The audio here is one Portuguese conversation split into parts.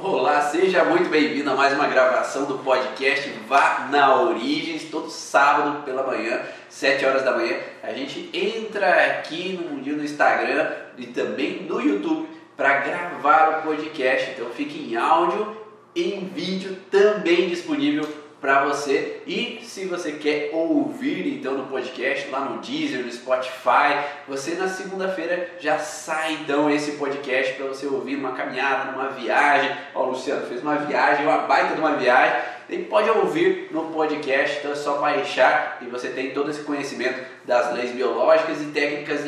Olá, seja muito bem-vindo a mais uma gravação do podcast Vá na Origens, todo sábado pela manhã, 7 horas da manhã. A gente entra aqui no no Instagram e também no YouTube para gravar o podcast. Então fique em áudio e em vídeo também disponível para você. E se você quer ouvir então no podcast, lá no Deezer, no Spotify, você na segunda-feira já sai então esse podcast para você ouvir numa caminhada, numa viagem. Ó, o Luciano fez uma viagem, uma baita de uma viagem. E pode ouvir no podcast, então é só baixar e você tem todo esse conhecimento das leis biológicas e técnicas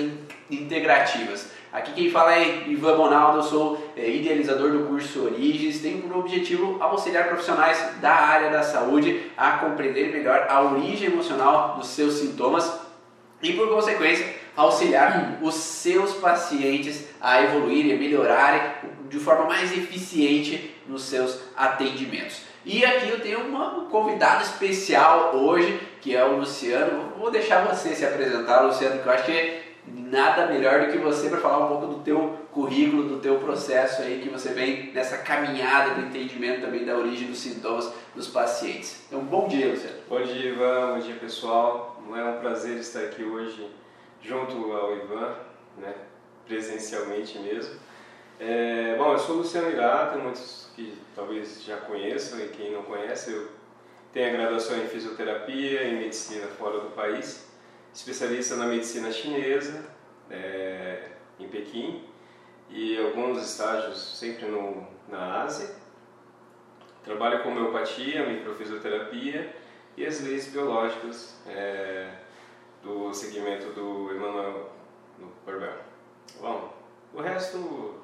integrativas. Aqui quem fala é Ivan Bonaldo, eu sou é, idealizador do curso Origens, tenho por objetivo auxiliar profissionais da área da saúde a compreender melhor a origem emocional dos seus sintomas e, por consequência, auxiliar os seus pacientes a evoluírem, a melhorarem de forma mais eficiente nos seus atendimentos. E aqui eu tenho uma, um convidado especial hoje, que é o Luciano. Vou deixar você se apresentar, Luciano, que eu acho que nada melhor do que você para falar um pouco do teu currículo, do teu processo aí que você vem nessa caminhada do entendimento também da origem dos sintomas dos pacientes. Então, bom dia, Luciano. Bom dia, Ivan. Bom dia, pessoal. É um prazer estar aqui hoje junto ao Ivan, né, presencialmente mesmo. É, bom, eu sou Luciano Irata, muitos que talvez já conheçam e quem não conhece, eu tenho a graduação em fisioterapia e medicina fora do país especialista na medicina chinesa, é, em Pequim, e alguns estágios sempre no, na Ásia. Trabalho com homeopatia, microfisioterapia e as leis biológicas é, do segmento do Emmanuel Corbel. Bom, o resto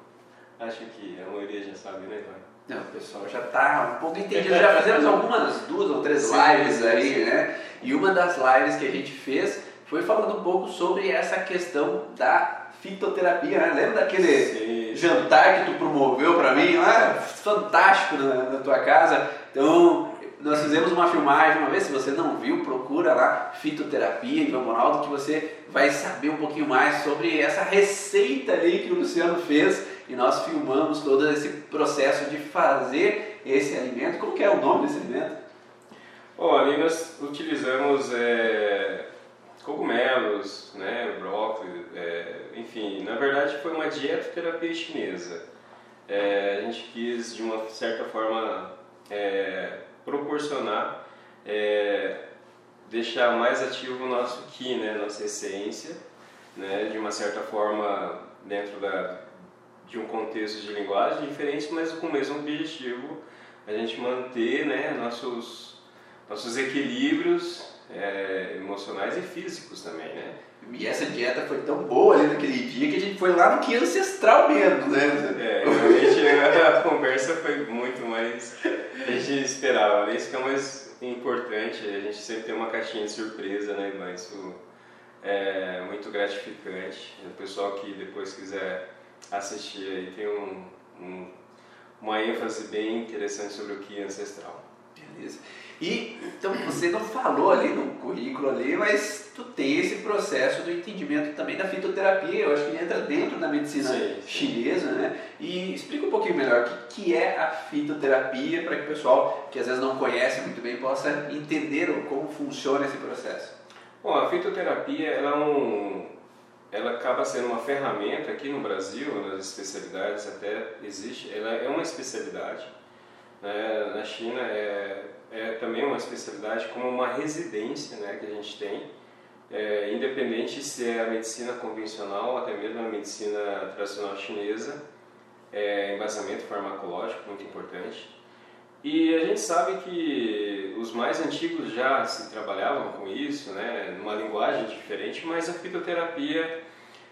acho que a maioria já sabe, né, Ivan? Não, o pessoal já está um pouco entendido. Já fizemos algumas, duas ou três lives aí, né? E uma das lives que a gente fez foi falando um pouco sobre essa questão da fitoterapia, né? Lembra daquele Sim. jantar que tu promoveu para mim lá? Fantástico na, na, tua casa. Então, nós fizemos uma filmagem uma vez, se você não viu, procura lá fitoterapia em Ronaldo que você vai saber um pouquinho mais sobre essa receita ali que o Luciano fez e nós filmamos todo esse processo de fazer esse alimento. Como que é o nome desse alimento? Bom, ali nós utilizamos é cogumelos, né, brócolis, é, enfim, na verdade foi uma dietoterapia chinesa. É, a gente quis, de uma certa forma, é, proporcionar, é, deixar mais ativo o nosso Qi, né, nossa essência, né, de uma certa forma, dentro da, de um contexto de linguagem diferente, mas com o mesmo objetivo, a gente manter né, nossos, nossos equilíbrios é, emocionais e físicos também, né? E essa dieta foi tão boa ali naquele dia que a gente foi lá no que ancestral mesmo, né? É, realmente a conversa foi muito mais a gente esperava. Né? Isso que é o mais importante, a gente sempre tem uma caixinha de surpresa, né? Mas isso é muito gratificante. O pessoal que depois quiser assistir aí tem um, um uma ênfase bem interessante sobre o que é ancestral. Beleza. E então você não falou ali no currículo ali, mas tu tem esse processo do entendimento também da fitoterapia, eu acho que entra dentro da medicina sim, sim. chinesa, né? E explica um pouquinho melhor o que, que é a fitoterapia para que o pessoal que às vezes não conhece muito bem possa entender como funciona esse processo. Bom, a fitoterapia ela, é um, ela acaba sendo uma ferramenta aqui no Brasil, nas especialidades até existe, ela é uma especialidade. Né? Na China é é também uma especialidade como uma residência né, que a gente tem, é, independente se é a medicina convencional, até mesmo a medicina tradicional chinesa, é, embasamento farmacológico muito importante. E a gente sabe que os mais antigos já se trabalhavam com isso, né, numa linguagem diferente, mas a fitoterapia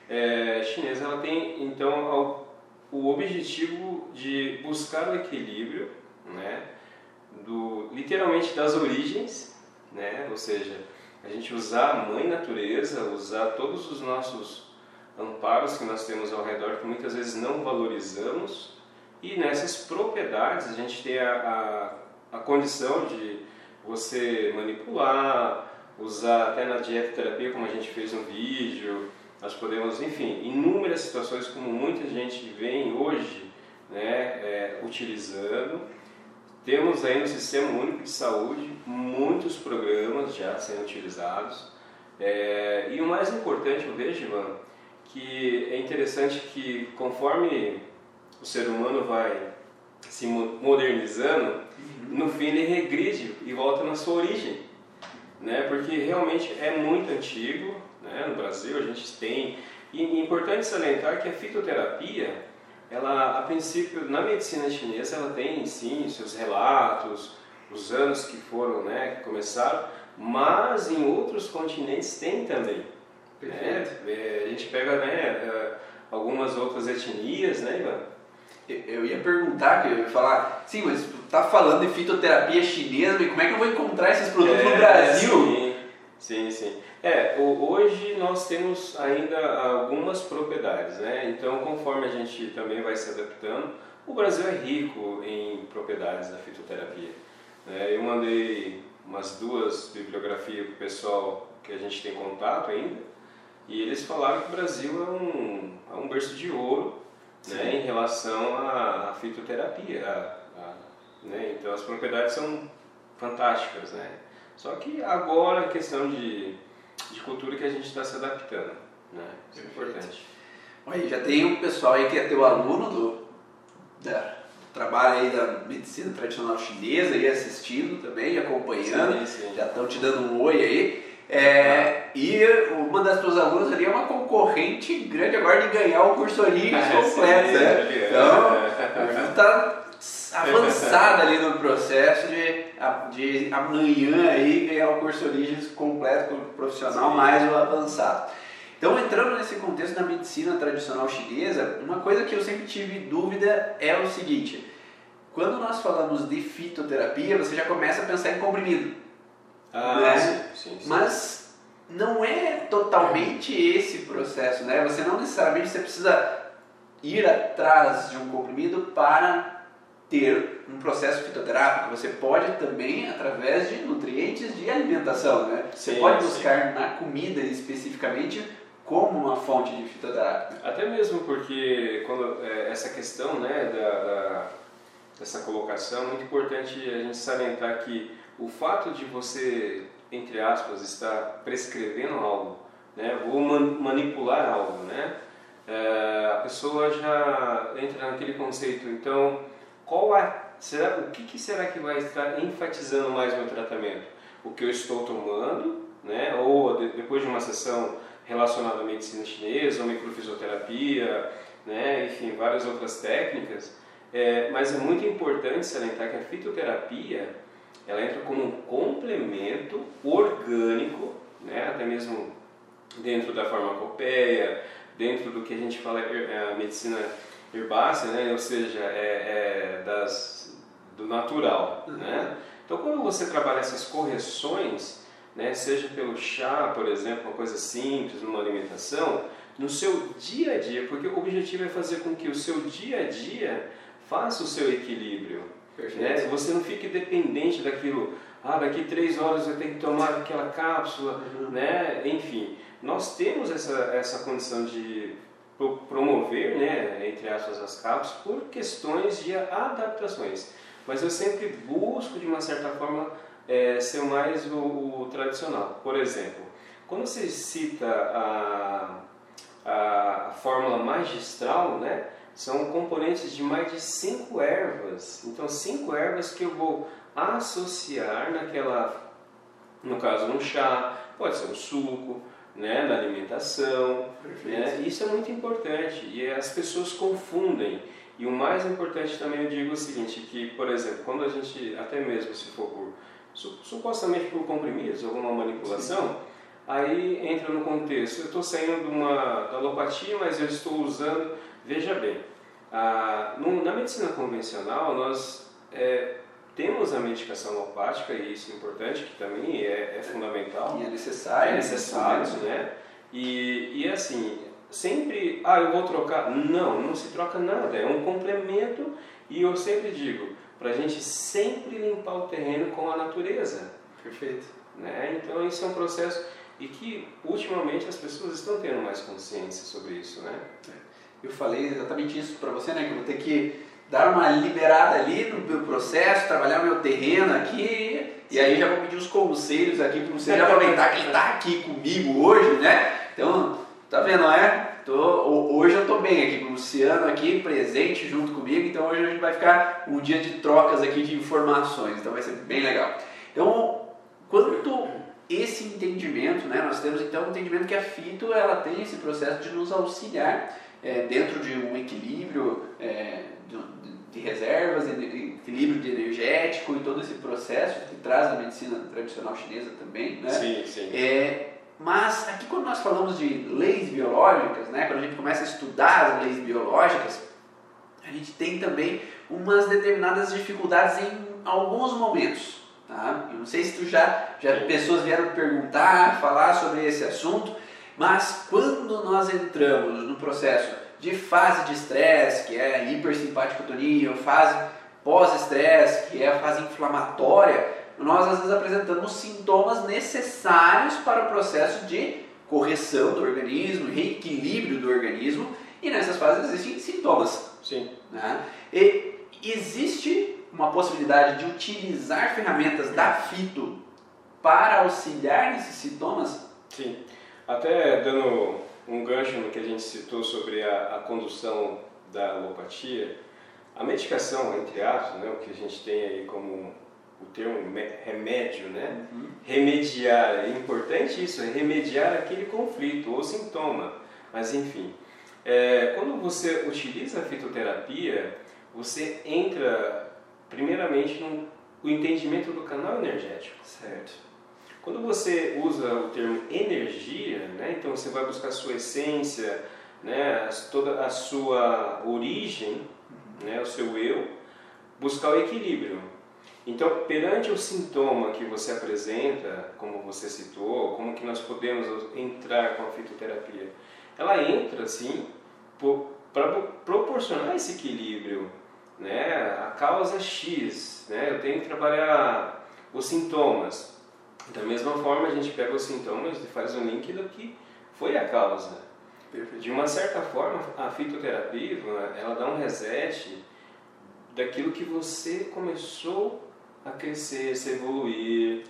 é, chinesa ela tem então o objetivo de buscar o equilíbrio, né, do literalmente das origens, né? Ou seja, a gente usar a mãe natureza, usar todos os nossos amparos que nós temos ao redor que muitas vezes não valorizamos e nessas propriedades a gente tem a, a, a condição de você manipular, usar até na dieta terapia como a gente fez no vídeo, nós podemos, enfim, inúmeras situações como muita gente vem hoje né, é, utilizando. Temos aí no Sistema Único de Saúde muitos programas já sendo utilizados. É, e o mais importante, eu vejo, Ivan, que é interessante que conforme o ser humano vai se modernizando, uhum. no fim ele regride e volta na sua origem. Né? Porque realmente é muito antigo, né? no Brasil a gente tem. E é importante salientar que a fitoterapia, ela a princípio na medicina chinesa ela tem sim seus relatos, os anos que foram, né, que começaram, mas em outros continentes tem também. Né? É, a gente pega né, é, algumas outras etnias, né, Ivan? Eu ia perguntar, eu ia falar, sim, mas tu tá falando de fitoterapia chinesa, como é que eu vou encontrar esses produtos é, no Brasil? Sim, sim, sim. É, hoje nós temos ainda algumas propriedades, né? Então, conforme a gente também vai se adaptando, o Brasil é rico em propriedades da fitoterapia. Né? Eu mandei umas duas bibliografias para o pessoal que a gente tem contato ainda, e eles falaram que o Brasil é um, é um berço de ouro né, em relação à, à fitoterapia. A, a, né, então as propriedades são fantásticas. Né? Só que agora a questão de, de cultura que a gente está se adaptando. Né? Isso é importante. Aí, já tem um pessoal aí que é teu aluno do, da, trabalho aí da medicina tradicional chinesa aí assistindo também, acompanhando, sim, sim. já estão te dando um oi aí. É, e uma das tuas alunas ali é uma concorrente grande agora de ganhar o curso Origens ah, completo, né? Então, está avançada ali no processo de, de amanhã aí ganhar o curso Origens completo, profissional sim. mais o avançado. Então, entrando nesse contexto da medicina tradicional chinesa, uma coisa que eu sempre tive dúvida é o seguinte: quando nós falamos de fitoterapia, você já começa a pensar em comprimido. Ah, né? sim, sim, sim. Mas não é totalmente esse processo, né? Você não necessariamente você precisa ir atrás de um comprimido para ter um processo fitoterápico. Você pode também através de nutrientes de alimentação, né? Sim, você pode buscar sim. na comida especificamente como uma fonte de fitoterápico. Até mesmo porque quando é, essa questão, né, da, da dessa colocação, é muito importante a gente salientar que o fato de você, entre aspas, estar prescrevendo algo, né, ou man manipular algo, né, é, a pessoa já entra naquele conceito. Então, qual é, será, o que, que será que vai estar enfatizando mais meu tratamento? O que eu estou tomando, né, ou de, depois de uma sessão relacionada à medicina chinesa, ou microfisioterapia, né, enfim, várias outras técnicas. É, mas é muito importante salientar que a fitoterapia ela entra como um complemento orgânico, né, até mesmo dentro da farmacopeia, dentro do que a gente fala é a medicina herbácea, né, ou seja, é, é das, do natural. Uhum. Né? Então, quando você trabalha essas correções, né, seja pelo chá, por exemplo, uma coisa simples, numa alimentação, no seu dia a dia, porque o objetivo é fazer com que o seu dia a dia faça o seu equilíbrio. Né? Você não fique dependente daquilo, ah, daqui três horas eu tenho que tomar aquela cápsula, uhum. né? enfim. Nós temos essa, essa condição de promover, né, entre aspas, as cápsulas por questões de adaptações. Mas eu sempre busco, de uma certa forma, é, ser mais o, o, tradicional. Por exemplo, quando você cita a, a, a fórmula magistral, né, são componentes de mais de cinco ervas. Então, cinco ervas que eu vou associar naquela, no caso, um chá, pode ser um suco, né, na alimentação. Né? Isso é muito importante e as pessoas confundem. E o mais importante também eu digo o seguinte, que, por exemplo, quando a gente, até mesmo se for por, supostamente por comprimidos, alguma manipulação, Sim. aí entra no contexto, eu estou saindo de uma da alopatia, mas eu estou usando Veja bem, a, no, na medicina convencional nós é, temos a medicação alopática e isso é importante, que também é, é fundamental. E é necessário. É necessário, né? E, e assim, sempre, ah, eu vou trocar. Não, não se troca nada, é um complemento e eu sempre digo, para a gente sempre limpar o terreno com a natureza. Perfeito. Né? Então isso é um processo e que ultimamente as pessoas estão tendo mais consciência sobre isso, né? É eu falei exatamente isso para você, né? Que eu vou ter que dar uma liberada ali no meu processo, trabalhar meu terreno aqui. E aí já vou pedir os conselhos aqui para você já aproveitar que ele está aqui comigo hoje, né? Então, tá vendo, não é? Tô, hoje eu estou bem aqui com o Luciano aqui presente junto comigo, então hoje a gente vai ficar um dia de trocas aqui de informações, então vai ser bem legal. Então, quanto esse entendimento, né, nós temos então o entendimento que a fito ela tem esse processo de nos auxiliar é, dentro de um equilíbrio é, de, de, reservas, de equilíbrio de energético e todo esse processo que traz da medicina tradicional chinesa também, né? Sim, sim. É, mas aqui quando nós falamos de leis biológicas, né, quando a gente começa a estudar as leis biológicas, a gente tem também umas determinadas dificuldades em alguns momentos. Tá? Eu não sei se tu já, já pessoas vieram perguntar, falar sobre esse assunto, mas quando nós entramos no processo de fase de estresse, que é a hipersimpaticotonia, ou fase pós-estresse, que é a fase inflamatória, nós às vezes apresentamos sintomas necessários para o processo de correção do organismo, reequilíbrio do organismo, e nessas fases existem sintomas. Sim. Né? E existe uma possibilidade de utilizar ferramentas da fito para auxiliar nesses sintomas? Sim. Até dando um gancho no que a gente citou sobre a, a condução da alopatia, a medicação, entre aspas, né, o que a gente tem aí como o termo remédio, né? Uhum. Remediar, é importante isso, é remediar aquele conflito ou sintoma. Mas enfim, é, quando você utiliza a fitoterapia, você entra primeiramente no entendimento do canal energético. Certo. Quando você usa o termo energia, né, então você vai buscar a sua essência, né, toda a sua origem, né, o seu eu, buscar o equilíbrio. Então, perante o sintoma que você apresenta, como você citou, como que nós podemos entrar com a fitoterapia? Ela entra, sim, para proporcionar esse equilíbrio, né? A causa X, né? Eu tenho que trabalhar os sintomas. Da mesma forma, a gente pega os sintomas e faz um link do que foi a causa. De uma certa forma, a fitoterapia, ela dá um reset daquilo que você começou a crescer, se evoluir,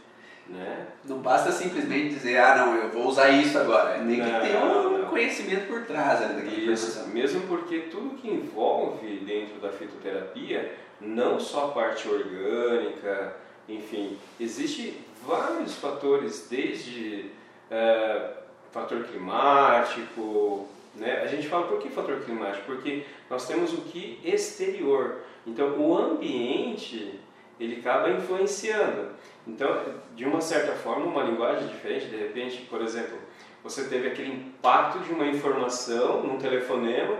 né? Não basta simplesmente dizer, ah não, eu vou usar isso agora. Tem que ter um não. conhecimento por trás daquela Isso, mesmo porque tudo que envolve dentro da fitoterapia, não só a parte orgânica, enfim, existe vários fatores, desde é, fator climático, né? A gente fala por que fator climático? Porque nós temos o que exterior. Então, o ambiente ele acaba influenciando. Então, de uma certa forma, uma linguagem diferente, de repente, por exemplo, você teve aquele impacto de uma informação num telefonema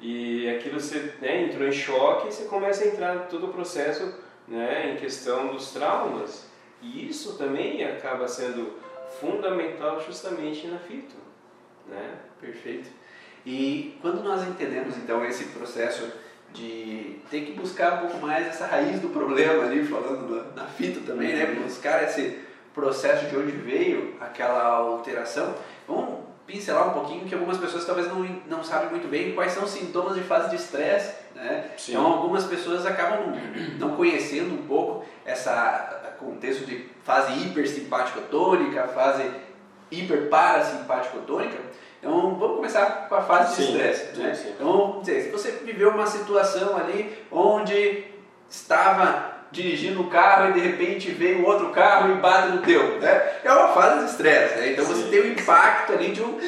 e aquilo você né, entrou em choque e você começa a entrar todo o processo né, em questão dos traumas. E isso também acaba sendo fundamental justamente na fito. Né? Perfeito. E quando nós entendemos então esse processo de ter que buscar um pouco mais essa raiz do problema ali, falando na fita também, né? Buscar esse processo de onde veio aquela alteração. Vamos pincelar um pouquinho que algumas pessoas talvez não, não sabem muito bem quais são os sintomas de fase de estresse, né? Então algumas pessoas acabam não conhecendo um pouco essa contexto de fase hipersimpático-tônica, fase hiperparasimpático-tônica, então vamos começar com a fase de estresse. Né? Então vamos dizer, se você viveu uma situação ali onde estava dirigindo o carro e de repente veio outro carro e bate no teu, né? É uma fase de estresse, né? Então sim. você tem o impacto ali de um,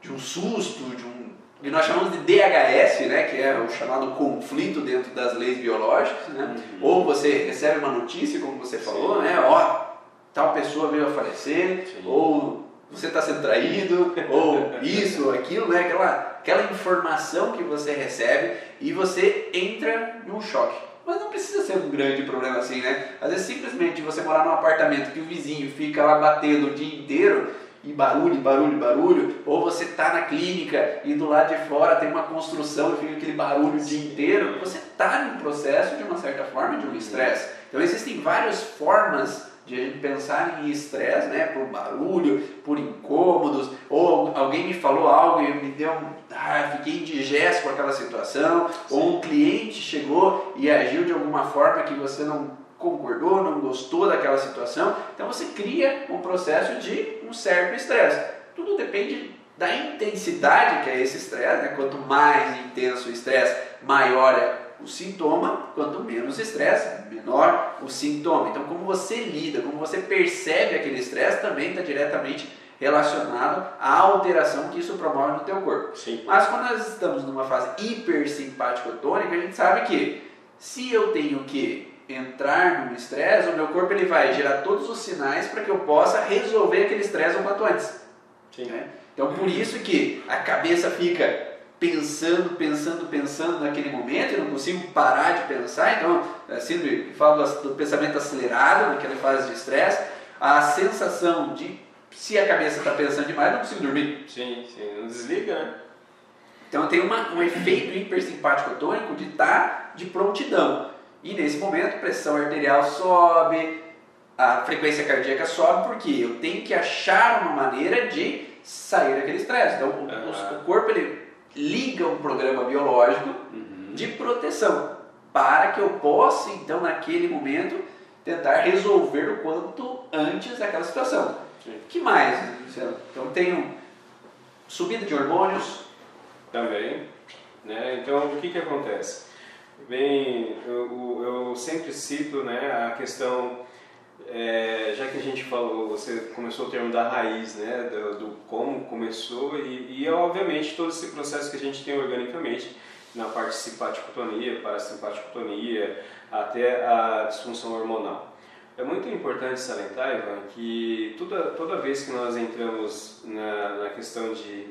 de um susto, de um que nós chamamos de DHS, né, que é o chamado conflito dentro das leis biológicas, né? Uhum. Ou você recebe uma notícia, como você falou, Sim. né, ó, tal pessoa veio a falecer, Sim. ou você está sendo traído, ou isso, ou aquilo, né? Aquela, aquela informação que você recebe e você entra num choque. Mas não precisa ser um grande problema assim, né? Às vezes simplesmente você morar num apartamento que o vizinho fica lá batendo o dia inteiro e barulho, barulho, barulho, ou você está na clínica e do lado de fora tem uma construção e fica aquele barulho o dia inteiro, você está num processo de uma certa forma de um estresse. Então existem várias formas de a gente pensar em estresse, né, por barulho, por incômodos, ou alguém me falou algo e me deu um, ah, fiquei indigesto com aquela situação, Sim. ou um cliente chegou e agiu de alguma forma que você não concordou, não gostou daquela situação, então você cria um processo de um certo estresse. Tudo depende da intensidade que é esse estresse, né? quanto mais intenso o estresse, maior é o sintoma, quanto menos estresse, menor o sintoma. Então, como você lida, como você percebe aquele estresse, também está diretamente relacionado à alteração que isso promove no teu corpo. Sim. Mas quando nós estamos numa fase hipersimpático-tônica, a gente sabe que se eu tenho que entrar no estresse, o meu corpo ele vai gerar todos os sinais para que eu possa resolver aquele estresse o quanto antes. Sim. Né? Então, por isso que a cabeça fica pensando, pensando, pensando naquele momento, eu não consigo parar de pensar, então, assim, falo do pensamento acelerado, naquela fase de estresse, a sensação de, se a cabeça está pensando demais, eu não consigo dormir. Sim, sim, não desliga, né? Então tem uma, um efeito hipersimpático tônico de estar tá de prontidão. E nesse momento, pressão arterial sobe, a frequência cardíaca sobe, porque eu tenho que achar uma maneira de sair daquele estresse. Então, o, uhum. o, corpo ele liga um programa biológico uhum. de proteção para que eu possa, então, naquele momento, tentar resolver o quanto antes aquela situação. Sim. que mais, Luciano? Então, tenho subida de hormônios. Também. Né? Então, o que, que acontece? Bem, eu, eu sempre cito né, a questão é, já que a gente falou, você começou o termo da raiz, né, do, do como começou e, e, obviamente todo esse processo que a gente tem organicamente na parte simpaticotonia, parasimpaticotonia, até a disfunção hormonal. É muito importante salientar, Ivan, que toda, toda vez que nós entramos na, na questão de,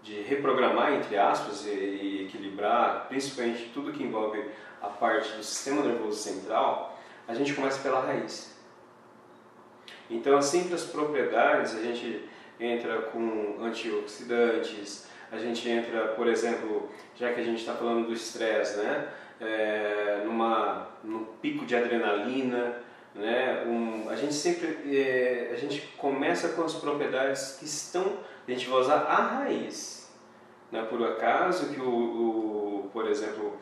de reprogramar, entre aspas, e, e equilibrar, principalmente tudo que envolve a parte do sistema nervoso central, a gente começa pela raiz. Então, as simples propriedades, a gente entra com antioxidantes, a gente entra, por exemplo, já que a gente está falando do estresse, né? É, numa, num pico de adrenalina, né? Um, a gente sempre é, a gente começa com as propriedades que estão, a gente vai usar a raiz. Não é por acaso que o, o por exemplo,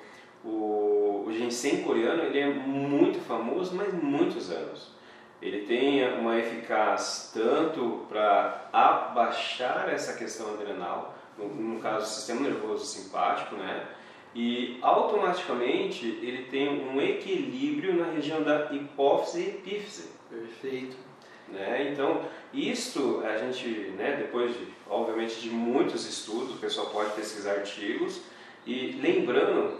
o, o ginseng coreano ele é muito famoso, mas muitos anos ele tem uma eficácia tanto para abaixar essa questão adrenal, no, no caso do sistema nervoso simpático, né? E automaticamente ele tem um equilíbrio na região da hipófise e epífise. Perfeito. Né? Então, isto a gente, né, depois de, obviamente, de muitos estudos, o pessoal pode pesquisar artigos e lembrando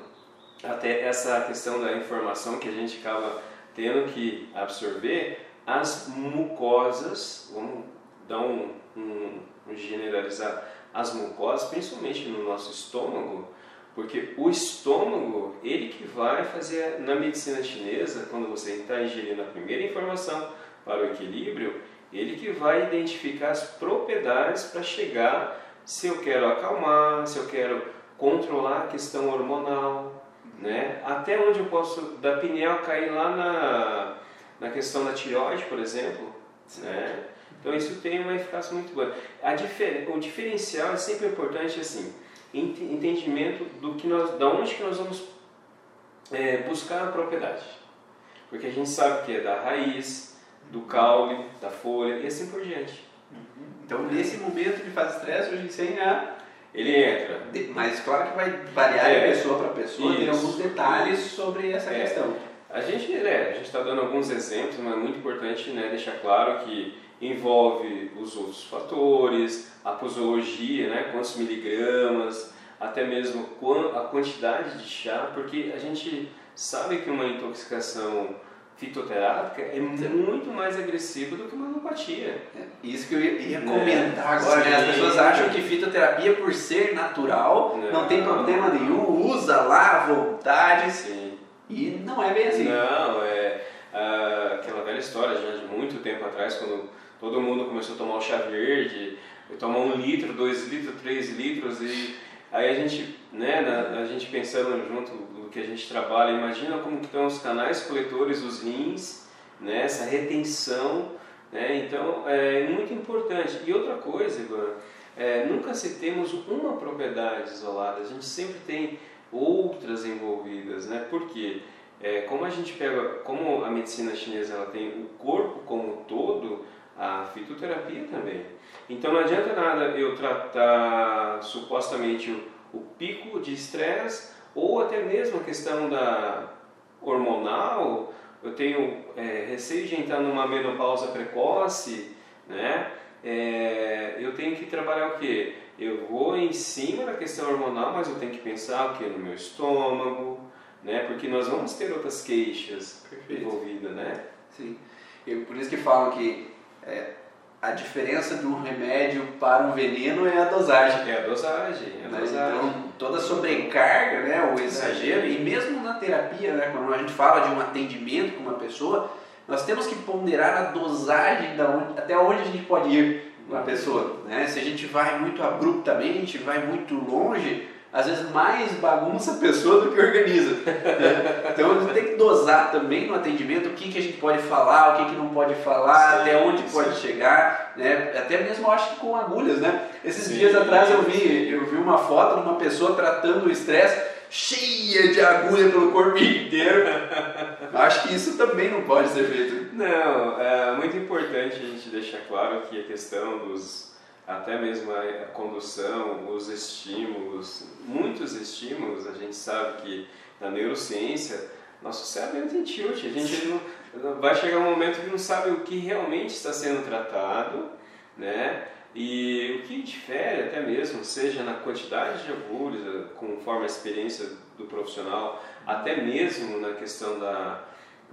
até essa questão da informação que a gente acaba tendo que absorver, as mucosas, vamos dar um, um, um generalizar, as mucosas, principalmente no nosso estômago, porque o estômago, ele que vai fazer, na medicina chinesa, quando você está ingerindo a primeira informação para o equilíbrio, ele que vai identificar as propriedades para chegar se eu quero acalmar, se eu quero controlar a questão hormonal, né? Até onde eu posso, da pineal cair lá na, na questão da tireoide, por exemplo, né? Então isso tem uma eficácia muito boa. A difer o diferencial é sempre importante assim, entendimento do que nós, da onde que nós vamos é, buscar a propriedade, porque a gente sabe que é da raiz, do caule, da folha e assim por diante. Uhum. Então nesse momento de fase estresse, o ginseng é ele entra. Mas claro que vai variar é, de pessoa para pessoa, isso, tem alguns detalhes sobre essa é. questão. A gente né, está dando alguns exemplos, mas é muito importante né, deixar claro que envolve os outros fatores, a posologia, né, quantos miligramas, até mesmo a quantidade de chá, porque a gente sabe que uma intoxicação fitoterápica é muito mais agressiva do que uma alopatia. É, isso que eu ia, comentar né? agora, né? As pessoas acham que fitoterapia, por ser natural, não, não tem problema nenhum, usa lá à vontade. Sim. E não é bem assim. Não, é ah, aquela velha história já de muito tempo atrás, quando todo mundo começou a tomar o chá verde, tomar um litro, dois litros, três litros, e aí a gente, né, a gente pensando junto do que a gente trabalha, imagina como estão os canais coletores, os rins, né? essa retenção. Né? Então, é muito importante. E outra coisa, Ivan, é, nunca se temos uma propriedade isolada, a gente sempre tem outras envolvidas, né? Porque é, como a gente pega, como a medicina chinesa ela tem o corpo como todo, a fitoterapia também. Então não adianta nada eu tratar supostamente o, o pico de estresse ou até mesmo a questão da hormonal. Eu tenho é, receio de entrar numa menopausa precoce, né? É, eu tenho que trabalhar o que? Eu vou em cima da questão hormonal, mas eu tenho que pensar o que no meu estômago, né? Porque nós vamos ter outras queixas Perfeito. envolvidas, né? Sim. E por isso que falam que é, a diferença de um remédio para um veneno é a dosagem. É a dosagem, é a né? dosagem. Então, toda sobrecarga, né, o exagero, e mesmo na terapia, né, quando a gente fala de um atendimento com uma pessoa, nós temos que ponderar a dosagem da onde, até onde a gente pode ir a pessoa. Né? Se a gente vai muito abruptamente, vai muito longe, às vezes mais bagunça a pessoa do que organiza. Né? Então a gente tem que dosar também no atendimento o que, que a gente pode falar, o que, que não pode falar, sim, até onde sim. pode chegar, né? Até mesmo eu acho que com agulhas, né? Esses sim, dias atrás eu vi, eu vi uma foto de uma pessoa tratando o estresse cheia de agulha pelo corpo inteiro. acho que isso também não pode ser feito. Não, é muito importante a gente deixar claro que a questão dos até mesmo a condução, os estímulos, muitos estímulos, a gente sabe que na neurociência, nosso cérebro tem tilt, a gente não, vai chegar um momento que não sabe o que realmente está sendo tratado, né? E o que difere até mesmo, seja na quantidade de agulhas, conforme a experiência do profissional, até mesmo na questão da,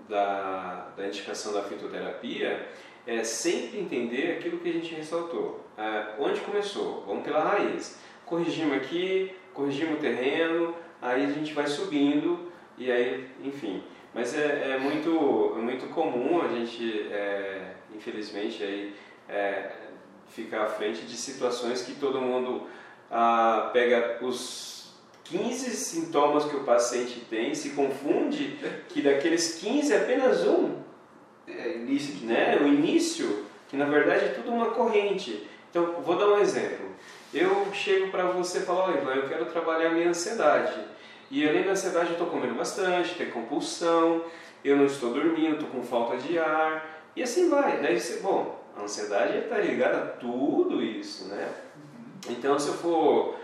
da, da indicação da fitoterapia, é sempre entender aquilo que a gente ressaltou. É, onde começou? Vamos pela raiz. Corrigimos aqui, corrigimos o terreno, aí a gente vai subindo e aí, enfim. Mas é, é muito, é muito comum a gente, é, infelizmente, aí, é, ficar à frente de situações que todo mundo ah, pega os 15 sintomas que o paciente tem, se confunde que daqueles 15 apenas um é, início né? O início, que na verdade é tudo uma corrente. Então, vou dar um exemplo. Eu chego para você e falo, olha, Ivan, eu quero trabalhar a minha ansiedade. E além da ansiedade, eu estou comendo bastante, tenho compulsão, eu não estou dormindo, estou com falta de ar, e assim vai. Daí você, bom, a ansiedade está ligada a tudo isso, né? Então, se eu for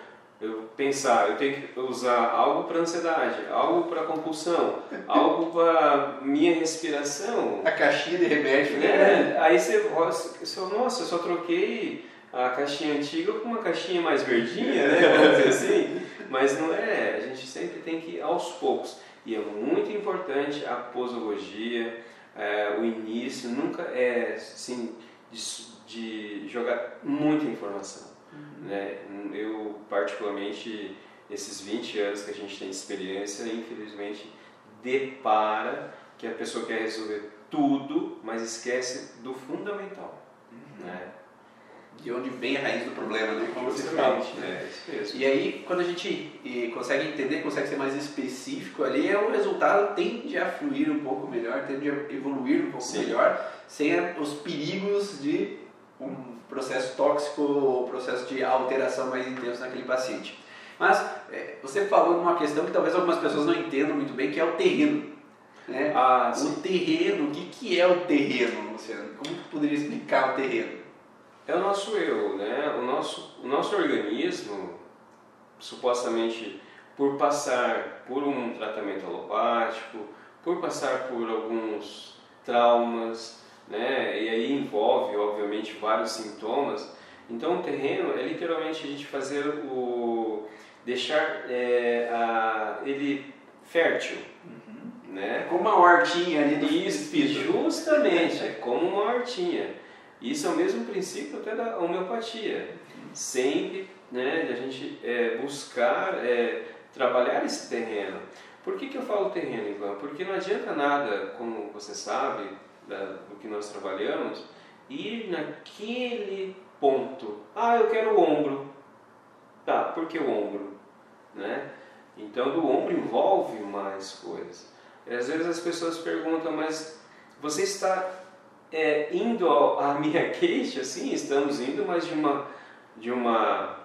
eu pensar, eu tenho que usar algo para ansiedade, algo para compulsão, algo para minha respiração. A caixinha de remédio, né? É, aí você, você, nossa, eu só troquei a caixinha antiga com uma caixinha mais verdinha, né? Vamos dizer assim. Mas não é, a gente sempre tem que ir aos poucos. E é muito importante a posologia, é, o início, nunca é assim, de, de jogar muita informação. Uhum. Né? Eu, particularmente, esses 20 anos que a gente tem de experiência, infelizmente, depara que a pessoa quer resolver tudo, mas esquece do fundamental. Uhum. Né? De onde vem a raiz do problema, né? Como você fala. É, isso mesmo. E aí, quando a gente consegue entender, consegue ser mais específico ali, o resultado tende a fluir um pouco melhor, tende a evoluir um pouco Sim. melhor, sem os perigos de um processo tóxico ou processo de alteração mais intenso naquele paciente. Mas é, você falou de uma questão que talvez algumas pessoas não entendam muito bem, que é o terreno. Né? Ah, o terreno, o que, que é o terreno, Luciano? Como que poderia explicar o terreno? É o nosso eu, né? O nosso, o nosso organismo, supostamente por passar por um tratamento alopático, por passar por alguns traumas, né? E aí envolve, obviamente, vários sintomas. Então, o terreno é literalmente a gente fazer o deixar é, a, ele fértil, uhum. né? É como uma hortinha ali do Isso, justamente, é como uma hortinha. Isso é o mesmo princípio até da homeopatia. Sempre, né, a gente é, buscar é, trabalhar esse terreno. Por que, que eu falo terreno, Ivan? Porque não adianta nada, como você sabe, da, do que nós trabalhamos, ir naquele ponto. Ah, eu quero o ombro. Tá, por que o ombro? Né? Então, do ombro envolve mais coisas. E às vezes as pessoas perguntam, mas você está é, indo à minha queixa, sim, estamos indo, mas de uma, de uma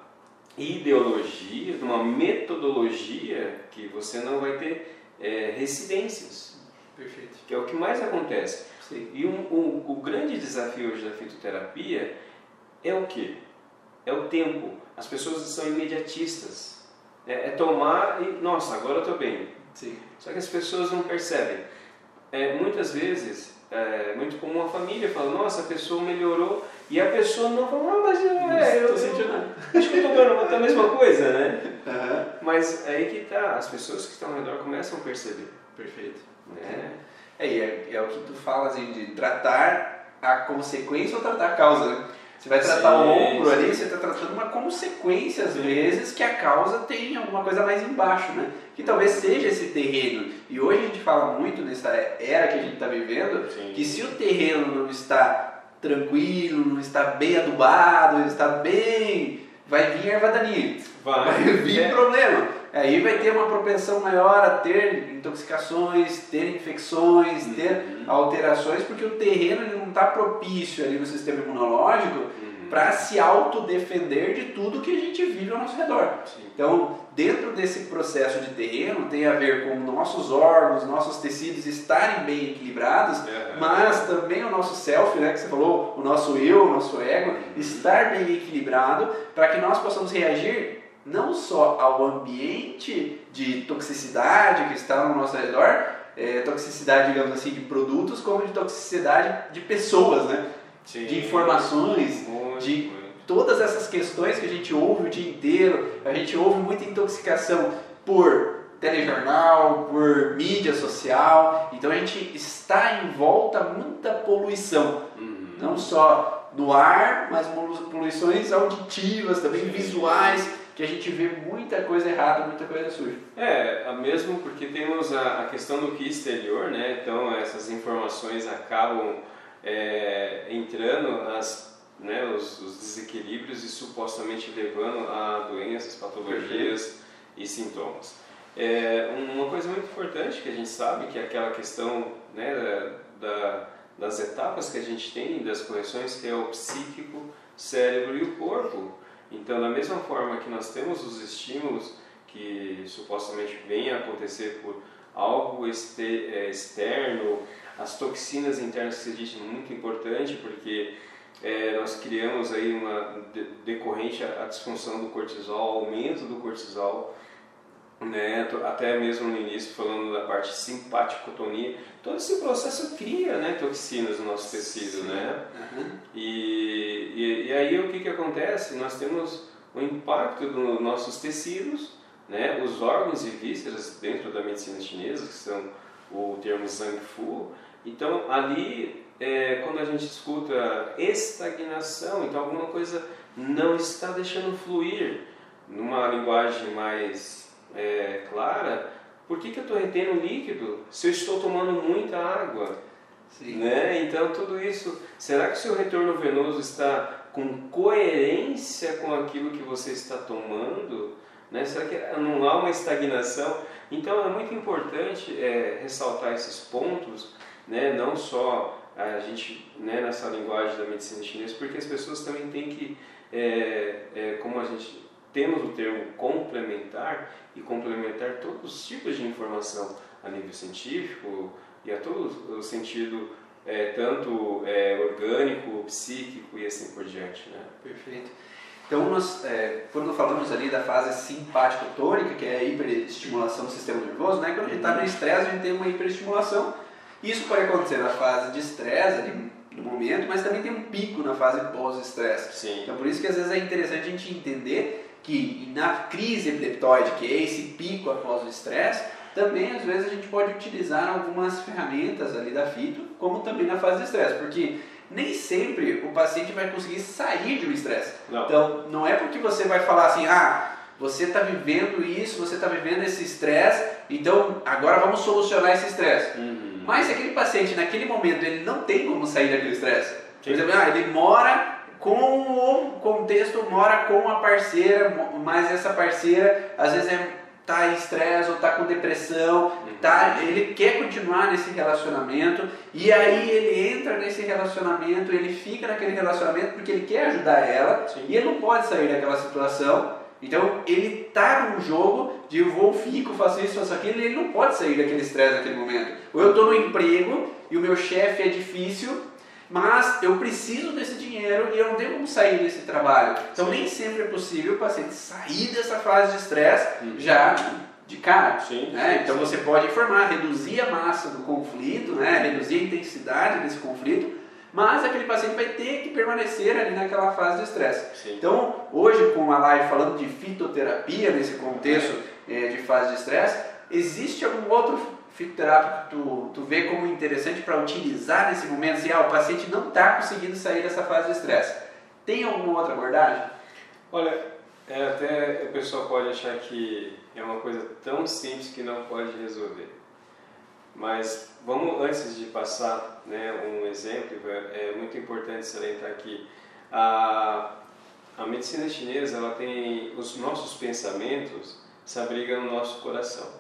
ideologia, de uma metodologia que você não vai ter é, residências. Perfeito. Que é o que mais acontece. Sim. E um, um, o grande desafio hoje da fitoterapia é o que? É o tempo. As pessoas são imediatistas. É, é tomar e, nossa, agora eu estou bem. Sim. Só que as pessoas não percebem. É, muitas vezes, é muito comum a família falar, nossa, a pessoa melhorou, e a pessoa não fala, ah, mas eu, é, eu, tô sentindo nada. acho que eu estou a mesma coisa, né? Aham. Mas aí que tá, as pessoas que estão ao redor começam a perceber. Perfeito. Né? É, e é, é o que tu fala assim, de tratar a consequência ou tratar a causa, né? Você vai tratar Sim, o ombro sim. ali, você está tratando uma consequência, às vezes, que a causa tem alguma coisa mais embaixo, né? Que talvez seja esse terreno. E hoje a gente fala muito nessa era que a gente está vivendo, Sim. que se o terreno não está tranquilo, não está bem adubado, não está bem... Vai vir erva daninha. Vai. Vai vir É. problema. Aí vai ter uma propensão maior a ter intoxicações, ter infecções, Uhum. ter alterações, porque o terreno ele não está propício ali no sistema imunológico Uhum. para se autodefender de tudo que a gente vive ao nosso redor. Sim. Então, dentro desse processo de terreno, tem a ver com nossos órgãos, nossos tecidos estarem bem equilibrados, Aham. mas também o nosso self, né, que você falou, o nosso eu, o nosso ego, estar bem equilibrado para que nós possamos reagir não só ao ambiente de toxicidade que está ao nosso redor, é, toxicidade, digamos assim, de produtos, como de toxicidade de pessoas, né? Sim. De informações, Muito, de- muito. todas essas questões que a gente ouve o dia inteiro, a gente ouve muita intoxicação por telejornal, por mídia social, então a gente está em volta muita poluição, Uhum. não só no ar, mas polu- poluições auditivas, também Sim. visuais, que a gente vê muita coisa errada, muita coisa suja. É, mesmo porque temos a, a questão do que exterior, né? Então essas informações acabam é, entrando as, né, os, os desequilíbrios e supostamente levando a doenças, patologias e sintomas. É, uma coisa muito importante que a gente sabe que é aquela questão né, da- das etapas que a gente tem das correções que é o psíquico, cérebro e o corpo. Então, da mesma forma que nós temos os estímulos que supostamente vêm a acontecer por algo é, externo, as toxinas internas que existe muito importante porque é, nós criamos aí uma de- decorrente à disfunção do cortisol, aumento do cortisol, né, até mesmo no início falando da parte simpaticotonia, todo esse processo cria né, toxinas no nosso tecido, Sim. né? Uhum. E, e, e aí o que, que acontece? Nós temos o impacto dos nossos tecidos, né? os órgãos e vísceras dentro da medicina chinesa, que são o termo Zhang Fu. Então ali, é, quando a gente escuta estagnação, então alguma coisa não está deixando fluir numa linguagem mais é, clara, por que, que eu estou retendo líquido se eu estou tomando muita água? Sim. Né? Então tudo isso, será que o seu retorno venoso está com coerência com aquilo que você está tomando? Né? Será que não há uma estagnação? Então é muito importante é, ressaltar esses pontos, né? não só a gente né, nessa linguagem da medicina chinesa, porque as pessoas também têm que, é, é, como a gente temos o termo complementar e complementar todos os tipos de informação a nível científico e a todo o sentido é, tanto é, orgânico, psíquico e assim por diante, né? Perfeito. Então, nós, é, quando falamos ali da fase simpático-tônica, que é a hiperestimulação do sistema nervoso, né? quando a gente está no estresse, a gente tem uma hiperestimulação. Isso pode acontecer na fase de estresse, ali no momento, mas também tem um pico na fase pós-estresse. Então, por isso que às vezes é interessante a gente entender que na crise epileptóide, que é esse pico após o estresse, também às vezes a gente pode utilizar algumas ferramentas ali da fito, como também na fase de estresse, porque nem sempre o paciente vai conseguir sair de um estresse. Não. Então, não é porque você vai falar assim, ah, você está vivendo isso, você está vivendo esse estresse, então agora vamos solucionar esse estresse. Uhum. Mas se aquele paciente naquele momento ele não tem como sair daquele estresse, por exemplo, ah, ele mora com o contexto, mora com a parceira, mas essa parceira às vezes é tá em estresse ou tá com depressão, tá, ele quer continuar nesse relacionamento e aí ele entra nesse relacionamento, ele fica naquele relacionamento porque ele quer ajudar ela Sim. e ele não pode sair daquela situação. Então ele tá num jogo de eu vou, fico, faço isso, faço aquilo, e ele não pode sair daquele estresse naquele momento. Ou eu tô no emprego e o meu chefe é difícil, mas eu preciso desse dinheiro e eu não tenho como sair desse trabalho. Então Sim. nem sempre é possível o paciente sair dessa fase de estresse Uhum. já de cara. Sim, né? sim, Então sim. você pode informar, reduzir a massa do conflito, né? reduzir a intensidade desse conflito, mas aquele paciente vai ter que permanecer ali naquela fase de estresse. Então, hoje com a live falando de fitoterapia nesse contexto eh, de fase de estresse, existe algum outro fitoterápico tu, tu vê como interessante para utilizar nesse momento? Se ah, o paciente não está conseguindo sair dessa fase de estresse, tem alguma outra abordagem? Olha, é, até o pessoal pode achar que é uma coisa tão simples que não pode resolver. Mas vamos, antes de passar né, um exemplo, é, é muito importante salientar que a, a medicina chinesa ela tem os nossos pensamentos se abrigam no nosso coração.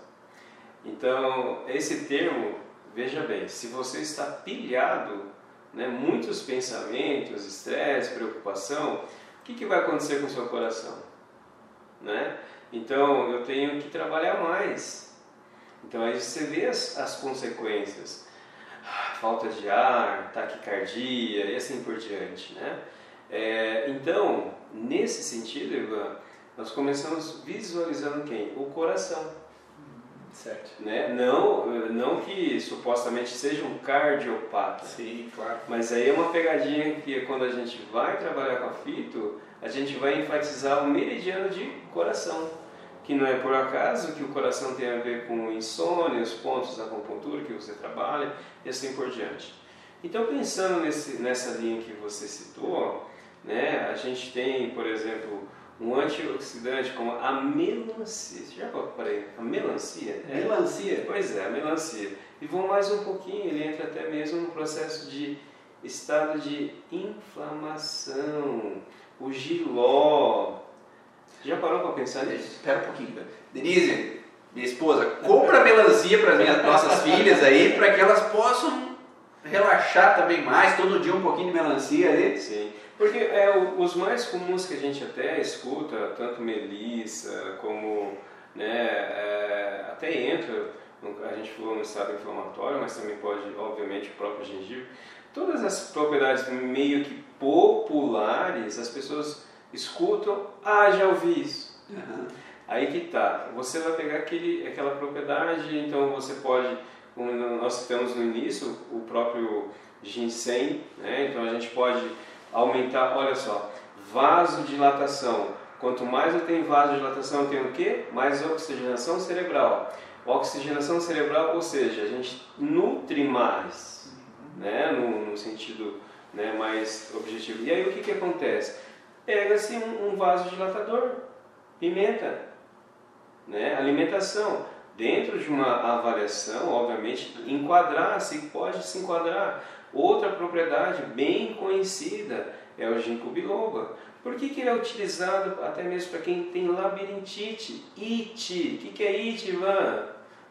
Então, esse termo, veja bem, se você está pilhado, né, muitos pensamentos, estresse, preocupação, o que, que vai acontecer com o seu coração? Né? Então, eu tenho que trabalhar mais. Então, aí você vê as, as consequências. Ah, Falta de ar, taquicardia e assim por diante. Né? É, então, nesse sentido, Ivan, nós começamos visualizando quem? O coração. Certo. Né? Não, não que supostamente seja um cardiopata. Sim, claro. Mas aí é uma pegadinha que quando a gente vai trabalhar com a fito, a gente vai enfatizar o meridiano de coração, que não é por acaso que o coração tem a ver com insônia, os pontos da acupuntura que você trabalha e assim por diante. Então pensando nesse, nessa linha que você citou, né, a gente tem, por exemplo, um antioxidante como a melancia. Você já parei? A melancia? É. Melancia. Pois é, a melancia. E vou mais um pouquinho, ele entra até mesmo no processo de estado de inflamação, o giló. Já parou para pensar nisso? Espera um pouquinho. cara. Denise, minha esposa, compra melancia para minhas nossas filhas aí, para que elas possam relaxar também mais, todo dia um pouquinho de melancia ali. Sim, porque é, os mais comuns que a gente até escuta, tanto melissa como né, é, até entra, a gente falou no estado inflamatório, mas também pode, obviamente, o próprio gengibre. Todas as propriedades meio que populares, as pessoas escutam, ah, já ouvi isso. Aí que tá, você vai pegar aquele, aquela propriedade, então você pode, como nós citamos no início, o próprio ginseng, né? então a gente pode aumentar, olha só, vasodilatação. Quanto mais eu tenho vasodilatação, eu tenho o quê? Mais oxigenação cerebral. Oxigenação cerebral, ou seja, a gente nutre mais, né? no, no sentido né, mais objetivo. E aí o que, que acontece? Pega-se um, um vasodilatador, pimenta, né? alimentação. Dentro de uma avaliação, obviamente, enquadrar-se, pode se enquadrar. Outra propriedade bem conhecida é o ginkgo biloba. Por que, que ele é utilizado até mesmo para quem tem labirintite, IT? O que, que é IT, Ivan?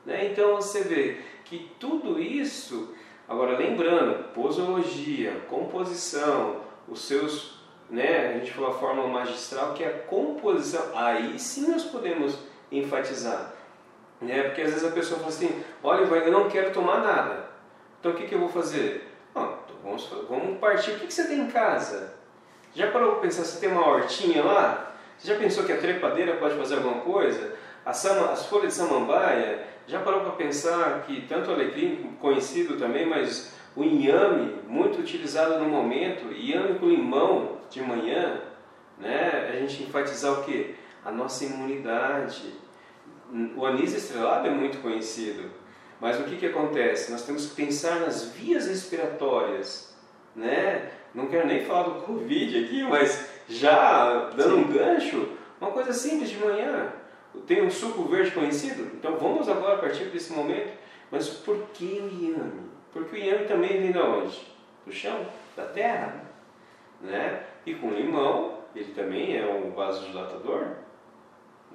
Né? Então você vê que tudo isso, agora lembrando, posologia, composição, os seus, né, a gente falou a fórmula magistral que é a composição, aí sim nós podemos enfatizar. Né? Porque às vezes a pessoa fala assim, olha Ivan, eu não quero tomar nada, então o que, que eu vou fazer? Vamos, vamos partir, o que, que você tem em casa? Já parou para pensar, você tem uma hortinha lá? Você já pensou que a trepadeira pode fazer alguma coisa? Sama, as folhas de samambaia, já parou para pensar que tanto o alecrim, conhecido também, mas o inhame, muito utilizado no momento, inhame com limão de manhã, né? a gente enfatizar o que? A nossa imunidade. O anis estrelado é muito conhecido, mas o que, que acontece? Nós temos que pensar nas vias respiratórias, né? Não quero nem falar do Covid aqui, mas já dando Sim. um gancho, uma coisa simples de manhã. Tem um suco verde conhecido? Então vamos agora a partir desse momento. Mas por que o inhame? Porque o inhame também vem de onde? Do chão, da terra. Né? E com limão, ele também é um vasodilatador.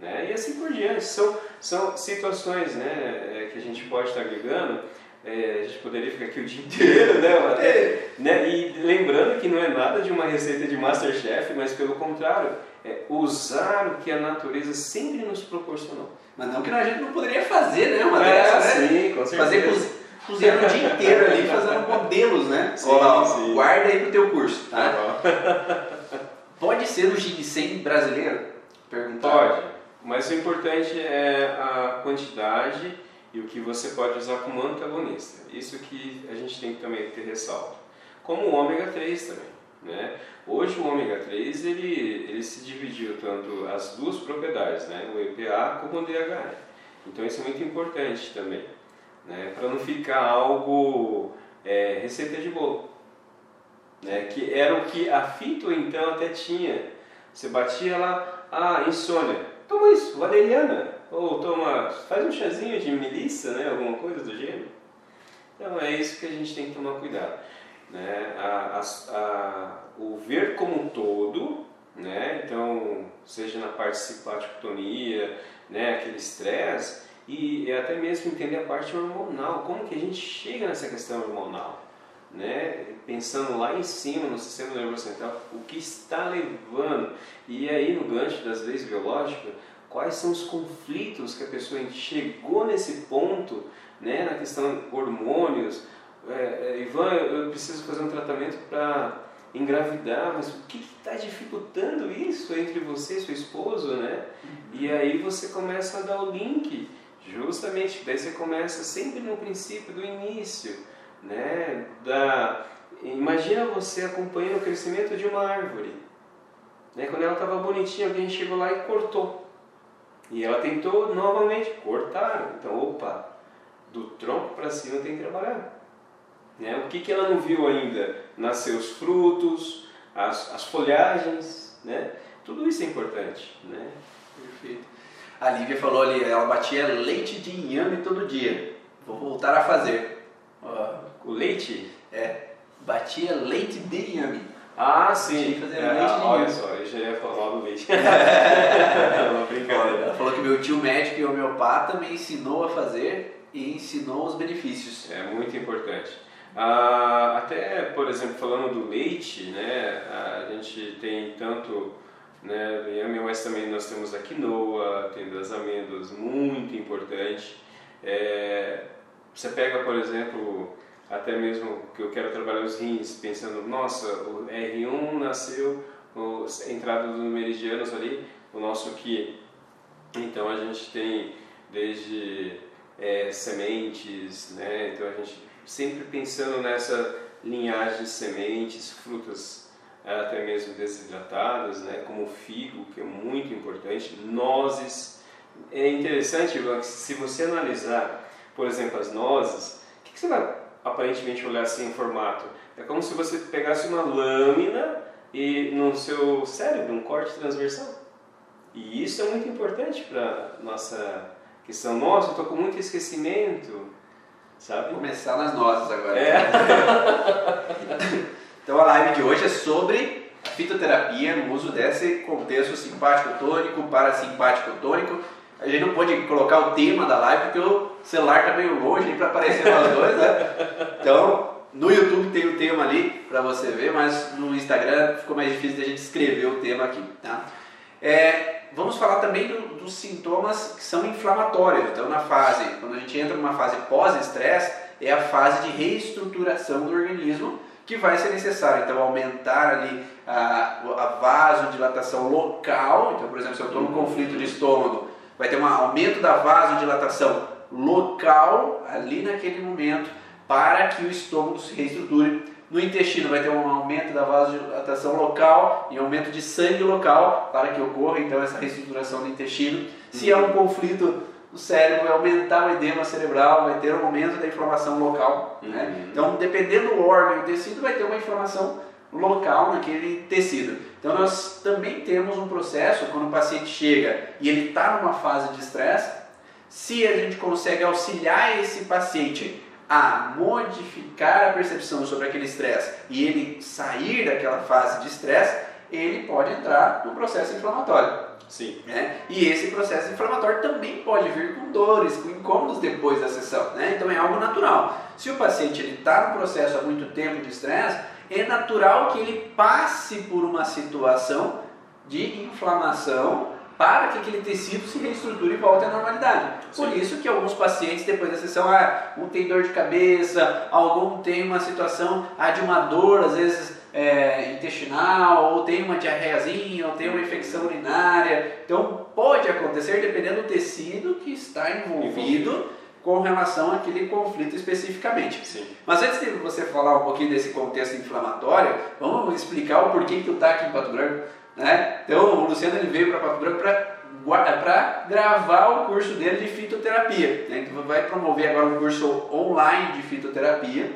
Né? E assim por diante. São, São situações né, é, que a gente pode estar ligando é, a gente poderia ficar aqui o dia inteiro, né, é. né? E lembrando que não é nada de uma receita de Masterchef, mas pelo contrário, é usar o que a natureza sempre nos proporcionou. Mas não que a gente não poderia fazer, né? Uma é, dessas, né? Sim, com certeza. Fazer cozinhando o dia inteiro ali, fazendo modelos, né? Sim, sim. Guarda aí pro teu curso, tá? tá Pode ser o ginseng brasileiro? Perguntar. Pode, mas o importante é a quantidade e o que você pode usar como antagonista. Isso que a gente tem que também ter ressalva. Como o ômega 3 também. Né? Hoje o ômega 3 ele, ele se dividiu tanto as duas propriedades, né? o EPA como o DHA. Então isso é muito importante também, né? para não ficar algo é, receita de bolo. Né? Que era o que a fito então até tinha. Você batia lá, ah, insônia, toma isso, valeriana, ou toma, faz um chazinho de melissa, né? Alguma coisa do gênero. Então é isso que a gente tem que tomar cuidado. Né? A, a, a, o ver como um todo, né? então seja na parte de simpaticotonia, né? aquele estresse, e até mesmo entender a parte hormonal, como que a gente chega nessa questão hormonal. Né? Pensando lá em cima no sistema nervoso central, o que está levando, e aí no gancho das leis biológicas, quais são os conflitos que a pessoa chegou nesse ponto, né, na questão hormônios. É, é, Ivan, eu preciso fazer um tratamento para engravidar, mas o que está dificultando isso entre você e seu esposo, né? Uhum. E aí você começa a dar o link, justamente, daí você começa sempre no princípio, do início, né? Da, imagina você acompanhando o crescimento de uma árvore. Né? Quando ela estava bonitinha, alguém chegou lá e cortou. E ela tentou novamente, cortar. Então, opa, do tronco para cima tem que trabalhar. Né? O que, que ela não viu ainda? Nascer os frutos, as, as folhagens, né? Tudo isso é importante, né? Perfeito. A Lívia falou ali, ela batia leite de inhame todo dia. Vou voltar a fazer. O leite? É, batia leite de inhame. Ah, sim. Fazer é, leite de olha só, eu já ia falar do leite. uma brincadeira. Ela falou que meu tio médico e homeopata me ensinou a fazer e ensinou os benefícios. É muito importante. Ah, até, por exemplo, falando do leite, né, a gente tem tanto né, inhame, mas também nós temos a quinoa, tem das amêndoas, muito importante. É, você pega, por exemplo, até mesmo que eu quero trabalhar os rins, pensando, nossa, o R1 nasceu, a entrada dos meridianos ali, o nosso que então a gente tem desde é, sementes, né? então a gente sempre pensando nessa linhagem de sementes, frutas até mesmo desidratadas, né? como o figo, que é muito importante, nozes. É interessante, se você analisar, por exemplo, as nozes, o que, que você vai aparentemente olhar assim em formato. É como se você pegasse uma lâmina e no seu cérebro, um corte transversal. E isso é muito importante para nossa questão. Nossa, eu estou com muito esquecimento, sabe? Começar nas nossas agora. É. então a live de hoje é sobre fitoterapia no uso desse contexto simpático tônico, parasimpático tônico a gente não pode colocar o tema da live porque o celular está meio longe para aparecer nós dois, né? Então, no YouTube tem o tema ali para você ver, mas no Instagram ficou mais difícil de a gente escrever o tema aqui, tá? É, vamos falar também do, dos sintomas que são inflamatórios. Então, na fase, quando a gente entra numa fase pós-estresse, é a fase de reestruturação do organismo que vai ser necessário. Então, aumentar ali a, a vasodilatação local. Então, por exemplo, se eu estou num conflito de estômago, vai ter um aumento da vasodilatação local ali naquele momento para que o estômago se reestruture. No intestino vai ter um aumento da vasodilatação local e aumento de sangue local para que ocorra então essa reestruturação do intestino. Se é um conflito no cérebro, vai aumentar o edema cerebral, vai ter um aumento da inflamação local. Né? Uhum. Então, dependendo do órgão e tecido, vai ter uma inflamação local naquele tecido. Então nós também temos um processo quando o paciente chega e ele está numa fase de estresse, se a gente consegue auxiliar esse paciente a modificar a percepção sobre aquele estresse e ele sair daquela fase de estresse, ele pode entrar no processo inflamatório. Sim. Né? E esse processo inflamatório também pode vir com dores, com incômodos depois da sessão. Né? Então é algo natural. Se o paciente está no processo há muito tempo de estresse, é natural que ele passe por uma situação de inflamação para que aquele tecido se reestruture e volte à normalidade. Sim. Por isso que alguns pacientes depois da sessão, ah, um tem dor de cabeça, algum tem uma situação ah, de uma dor, às vezes é, intestinal, ou tem uma diarreazinha, ou tem uma infecção urinária. Então pode acontecer dependendo do tecido que está envolvido com relação àquele conflito especificamente. Sim. Mas antes de você falar um pouquinho desse contexto inflamatório, vamos explicar o porquê que tu está aqui em Pato Branco. Né? Então o Luciano ele veio para Pato Branco para gravar o curso dele de fitoterapia. Né? Então vai promover agora um curso online de fitoterapia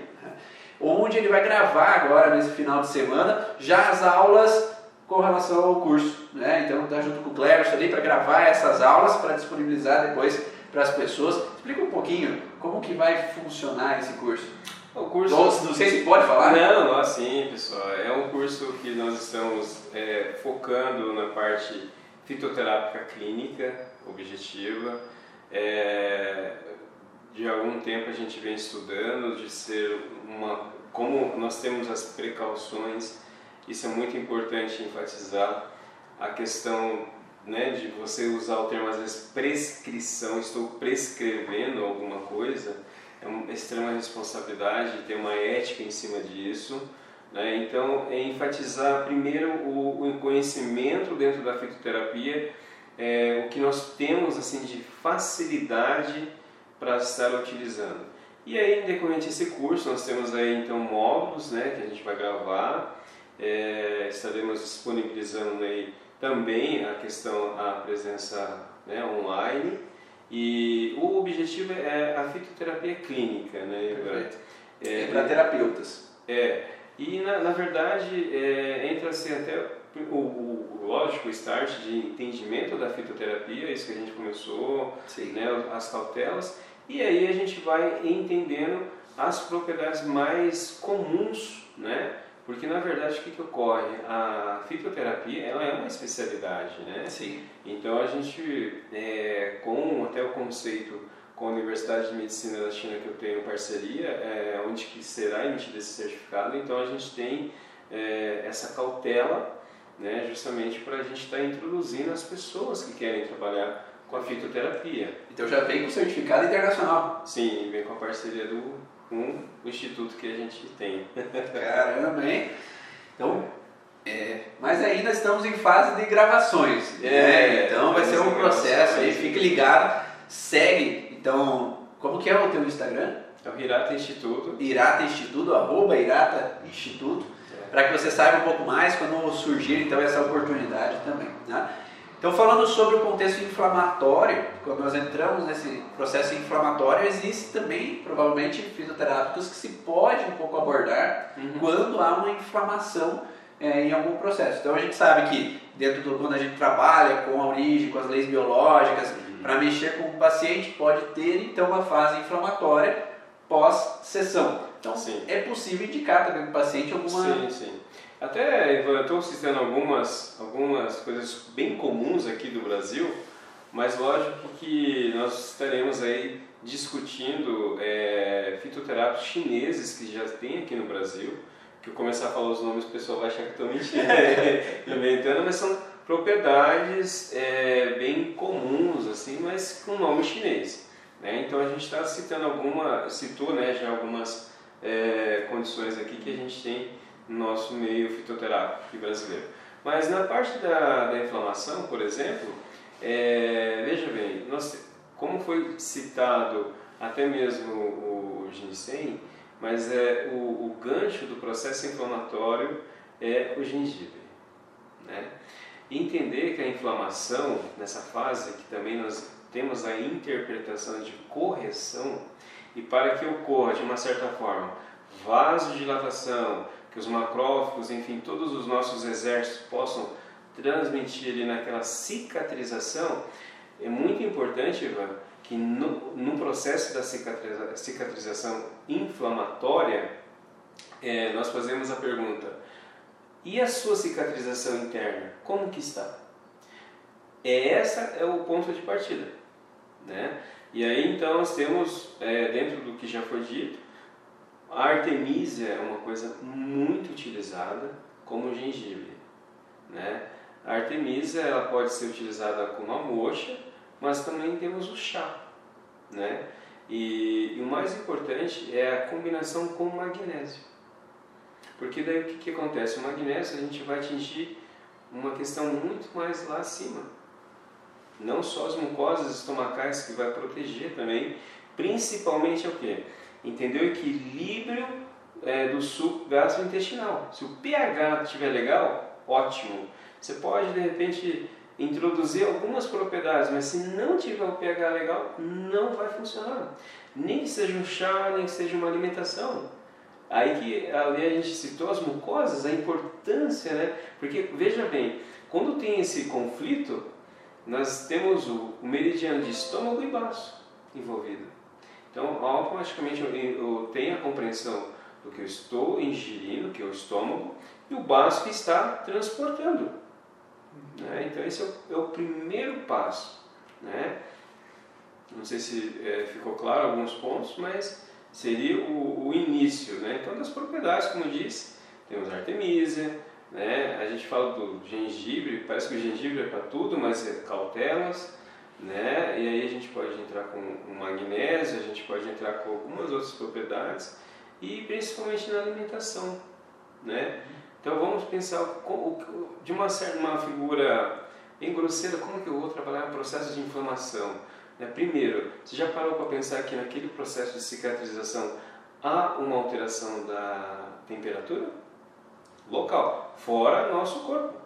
onde ele vai gravar agora nesse final de semana já as aulas com relação ao curso. Né? Então está junto com o Cleverson ali para gravar essas aulas para disponibilizar depois para as pessoas. Explica um pouquinho como que vai funcionar esse curso. O curso... Não, não sei se pode falar. Não, não, assim, pessoal. É um curso que nós estamos é, focando na parte fitoterápica clínica, objetiva. É, de algum tempo a gente vem estudando de ser uma como nós temos as precauções isso é muito importante enfatizar a questão né, de você usar o termo às vezes prescrição estou prescrevendo alguma coisa é uma extrema responsabilidade ter uma ética em cima disso né? então é enfatizar primeiro o, o conhecimento dentro da fitoterapia é, o que nós temos assim de facilidade para estar utilizando. E aí, decorrente desse curso, nós temos aí então módulos né, que a gente vai gravar, é, estaremos disponibilizando aí também a questão, a presença né, online e o objetivo é a fitoterapia clínica, né? Perfeito. É, é para terapeutas. É, e na, na verdade é, entra-se até o, o, lógico, o start de entendimento da fitoterapia, isso que a gente começou, né, as cautelas, e aí a gente vai entendendo as propriedades mais comuns, né? Porque na verdade o que, que ocorre? A fitoterapia ela é uma especialidade, né? Sim. Então a gente, é, com até o conceito com a Universidade de Medicina da China que eu tenho parceria, é, onde que será emitido esse certificado, então a gente tem é, essa cautela, né, justamente para a gente estar tá introduzindo as pessoas que querem trabalhar com a fitoterapia. Então já vem com certificado internacional. Sim, vem com a parceria do um instituto que a gente tem. Caramba, hein? Então, é, mas ainda estamos em fase de gravações. É, né? Então vai ser um processo aí, fique ligado, segue. Então, como que é o teu Instagram? É o Irata Instituto. Irata Instituto, arroba Irata Instituto, é. para que você saiba um pouco mais quando surgir então essa oportunidade também. Né? Então, falando sobre o contexto inflamatório, quando nós entramos nesse processo inflamatório, existe também, provavelmente, fisioterápicos que se pode um pouco abordar uhum. quando há uma inflamação é, em algum processo. Então, a gente sabe que, dentro do quando a gente trabalha com a origem, com as leis biológicas, uhum. para mexer com o paciente, pode ter, então, uma fase inflamatória pós-sessão. Então, sim. é possível indicar também para o paciente alguma... Sim, sim até eu estou citando algumas, algumas coisas bem comuns aqui do Brasil, mas lógico que nós estaremos aí discutindo é, fitoterápicos chineses que já tem aqui no Brasil, que eu começar a falar os nomes o pessoal vai achar que estou mentindo, inventando, mas são propriedades é, bem comuns, assim, mas com nome chinês. Né? Então a gente está citando alguma, citou né, já algumas é, condições aqui que a gente tem no nosso meio fitoterápico brasileiro. Mas na parte da, da inflamação, por exemplo, é, veja bem, nós, como foi citado até mesmo o, o ginseng, mas é, o, o gancho do processo inflamatório é o gengibre. Né? Entender que a inflamação, nessa fase que também nós temos a interpretação de correção, e para que ocorra de uma certa forma vasodilatação, que os macrófagos, enfim, todos os nossos exércitos possam transmitir ali naquela cicatrização, é muito importante, Ivan, que no, no processo da cicatriza, cicatrização inflamatória, é, nós fazemos a pergunta: E a sua cicatrização interna, como que está? É essa é o ponto de partida, né? E aí então nós temos é, dentro do que já foi dito, a artemisia é uma coisa muito utilizada como gengibre, né? A artemisia ela pode ser utilizada com uma moxa, mas também temos o chá, né? E, e o mais importante é a combinação com o magnésio. Porque daí o que, que acontece? O magnésio a gente vai atingir uma questão muito mais lá acima. Não só as mucosas estomacais que vai proteger também, principalmente o que? Entender o equilíbrio é, do suco gastrointestinal. Se o pH estiver legal, ótimo. Você pode de repente introduzir algumas propriedades, mas se não tiver o pH legal, não vai funcionar. Nem que seja um chá, nem que seja uma alimentação. Aí que ali a gente citou as mucosas, a importância, né? Porque veja bem, quando tem esse conflito, nós temos o, meridiano de estômago e baço envolvido. Então, automaticamente eu, eu tenho a compreensão do que eu estou ingerindo, que é o estômago, e o baço que está transportando. Né? Então esse é o, é o, primeiro passo. Né? Não sei se é, ficou claro alguns pontos, mas seria o, o, início. Né? Então das propriedades, como disse, temos artemisia, né? a gente fala do gengibre, parece que o gengibre é para tudo, mas é cautelas. Né? E aí a gente pode entrar com o magnésio, a gente pode entrar com algumas outras propriedades e principalmente na alimentação, né? Então vamos pensar de uma certa uma figura bem grosseira, como que eu vou trabalhar o processo de inflamação? Né? Primeiro, você já parou para pensar que naquele processo de cicatrização há uma alteração da temperatura local, fora nosso corpo.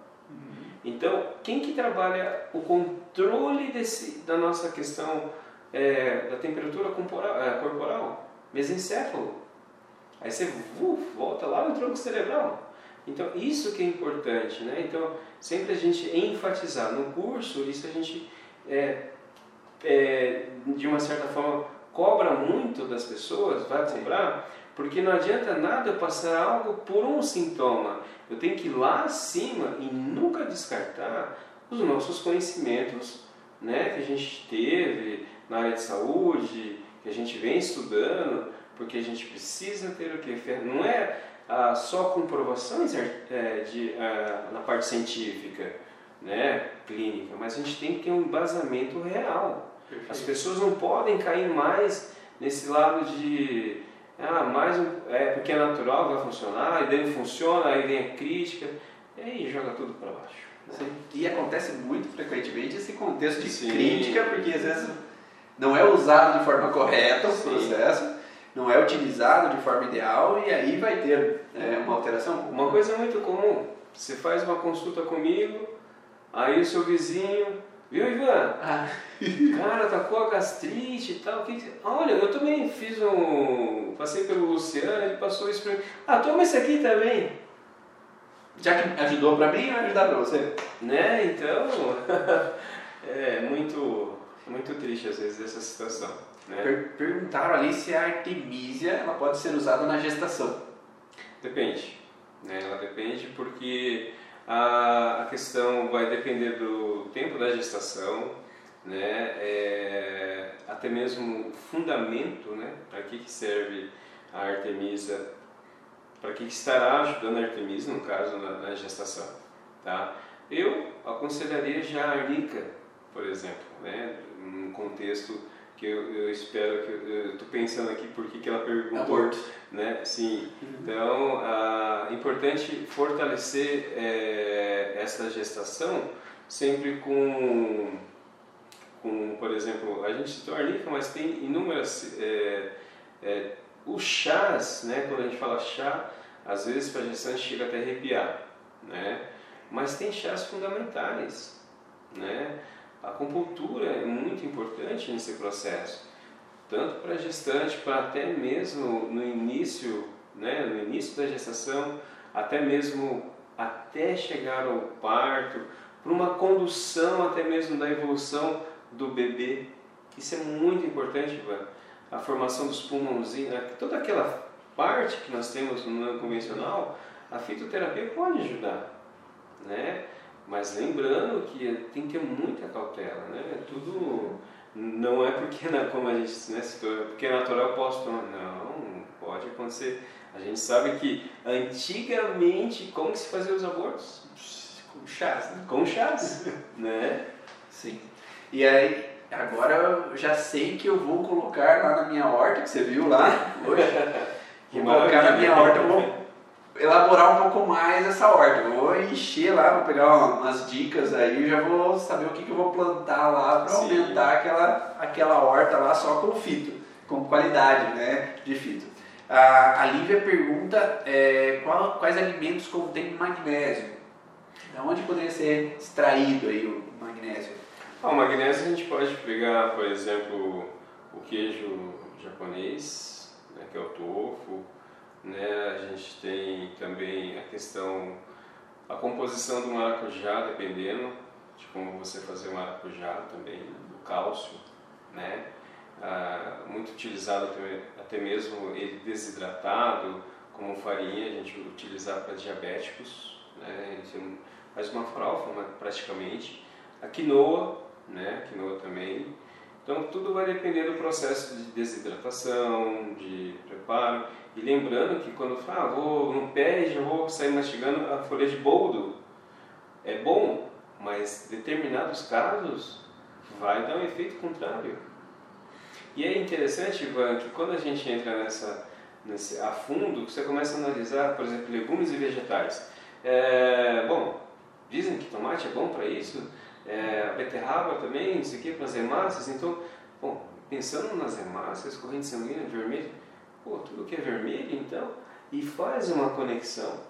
Então, quem que trabalha o controle desse, da nossa questão é, da temperatura corporal, é? Mesencéfalo. Aí você uf, volta lá no tronco cerebral. Então, isso que é importante, né? Então, sempre a gente enfatizar no curso, isso a gente, é, é, de uma certa forma, cobra muito das pessoas, vai cobrar, porque não adianta nada eu passar algo por um sintoma. Eu tenho que ir lá acima e nunca descartar os nossos conhecimentos né, que a gente teve na área de saúde, que a gente vem estudando, porque a gente precisa ter o que? Não é ah, só comprovações é, de, ah, na parte científica, né, clínica, mas a gente tem que ter um embasamento real. Perfeito. As pessoas não podem cair mais nesse lado de ah, mais um, é porque é natural, vai funcionar, e daí funciona, aí vem a crítica, e aí joga tudo para baixo. Né? E acontece muito frequentemente esse contexto de Sim. crítica, porque às vezes não é usado de forma correta o Sim. processo, não é utilizado de forma ideal e aí vai ter é, uma alteração. Uma coisa muito comum, você faz uma consulta comigo, aí o seu vizinho, viu Ivan? Ah. Cara, tá com a gastrite e tal. Que... Olha, eu também fiz um. Passei pelo Luciano, ele passou isso pra mim. Ah, toma esse aqui também. Já que ajudou pra mim, vai ajudar pra você. Né, então. é muito, muito triste às vezes essa situação. Né? Per perguntaram ali se a artemisia ela pode ser usada na gestação. Depende. Né? Ela depende porque a, a questão vai depender do tempo da gestação, né? É, até mesmo o fundamento, né? para que, que serve a artemisa, para que, que estará ajudando a artemisa, no caso, na, na gestação. Tá? Eu aconselharia já a arnica, por exemplo, né? num contexto que eu, eu espero que eu estou pensando aqui por que ela perguntou, Aborto. né? Sim. Uhum. Então, é importante fortalecer é, essa gestação sempre com, com, por exemplo, a gente citou arnica, mas tem inúmeras é, é, os chás, né? Quando a gente fala chá, às vezes para a gestante chega até arrepiar, né? Mas tem chás fundamentais, né? A acupuntura é muito importante nesse processo, tanto para a gestante, para até mesmo no início, né, no início da gestação, até mesmo até chegar ao parto, para uma condução até mesmo da evolução do bebê. Isso é muito importante, Ivan. A formação dos pulmãozinhos, toda aquela parte que nós temos no não convencional, A fitoterapia pode ajudar, né? Mas lembrando que tem que ter muita cautela, né? Tudo não é porque, como a gente né, citou, é porque é natural eu posso tomar. Não, pode acontecer. A gente sabe que antigamente, como que se fazia os abortos? Com chás, né? Com chás, né? Sim. E aí, agora eu já sei que eu vou colocar lá na minha horta, que você viu lá hoje. vou colocar na minha horta, eu vou elaborar um pouco mais essa horta. Eu vou encher lá, vou pegar umas dicas aí, já vou saber o que, que eu vou plantar lá para aumentar aquela, aquela horta lá só com fito, com qualidade né, de fito. A, a Lívia pergunta é, qual, quais alimentos contêm magnésio. Da onde poderia ser extraído aí o magnésio? Ah, o magnésio a gente pode pegar, por exemplo, o queijo japonês, né, que é o tofu, né? A gente tem também a questão, a composição do maracujá, dependendo de como você fazer o maracujá também, do cálcio, né? Ah, muito utilizado até, até mesmo ele desidratado, como farinha, a gente utiliza para diabéticos, né? Gente faz uma farofa praticamente. A quinoa, né? A quinoa também. Então tudo vai depender do processo de desidratação, de preparo. E lembrando que quando fala, ah, vou no pé e já vou sair mastigando a folha de boldo, é bom, mas determinados casos vai dar um efeito contrário. E é interessante, Ivan, que quando a gente entra nessa, nesse, a fundo, você começa a analisar, por exemplo, legumes e vegetais. É, bom, dizem que tomate é bom para isso, é, beterraba também, não sei o que, para as hemácias. Então, bom, pensando nas hemácias, corrente sanguínea vermelha, pô, tudo que é vermelho então, e faz uma conexão.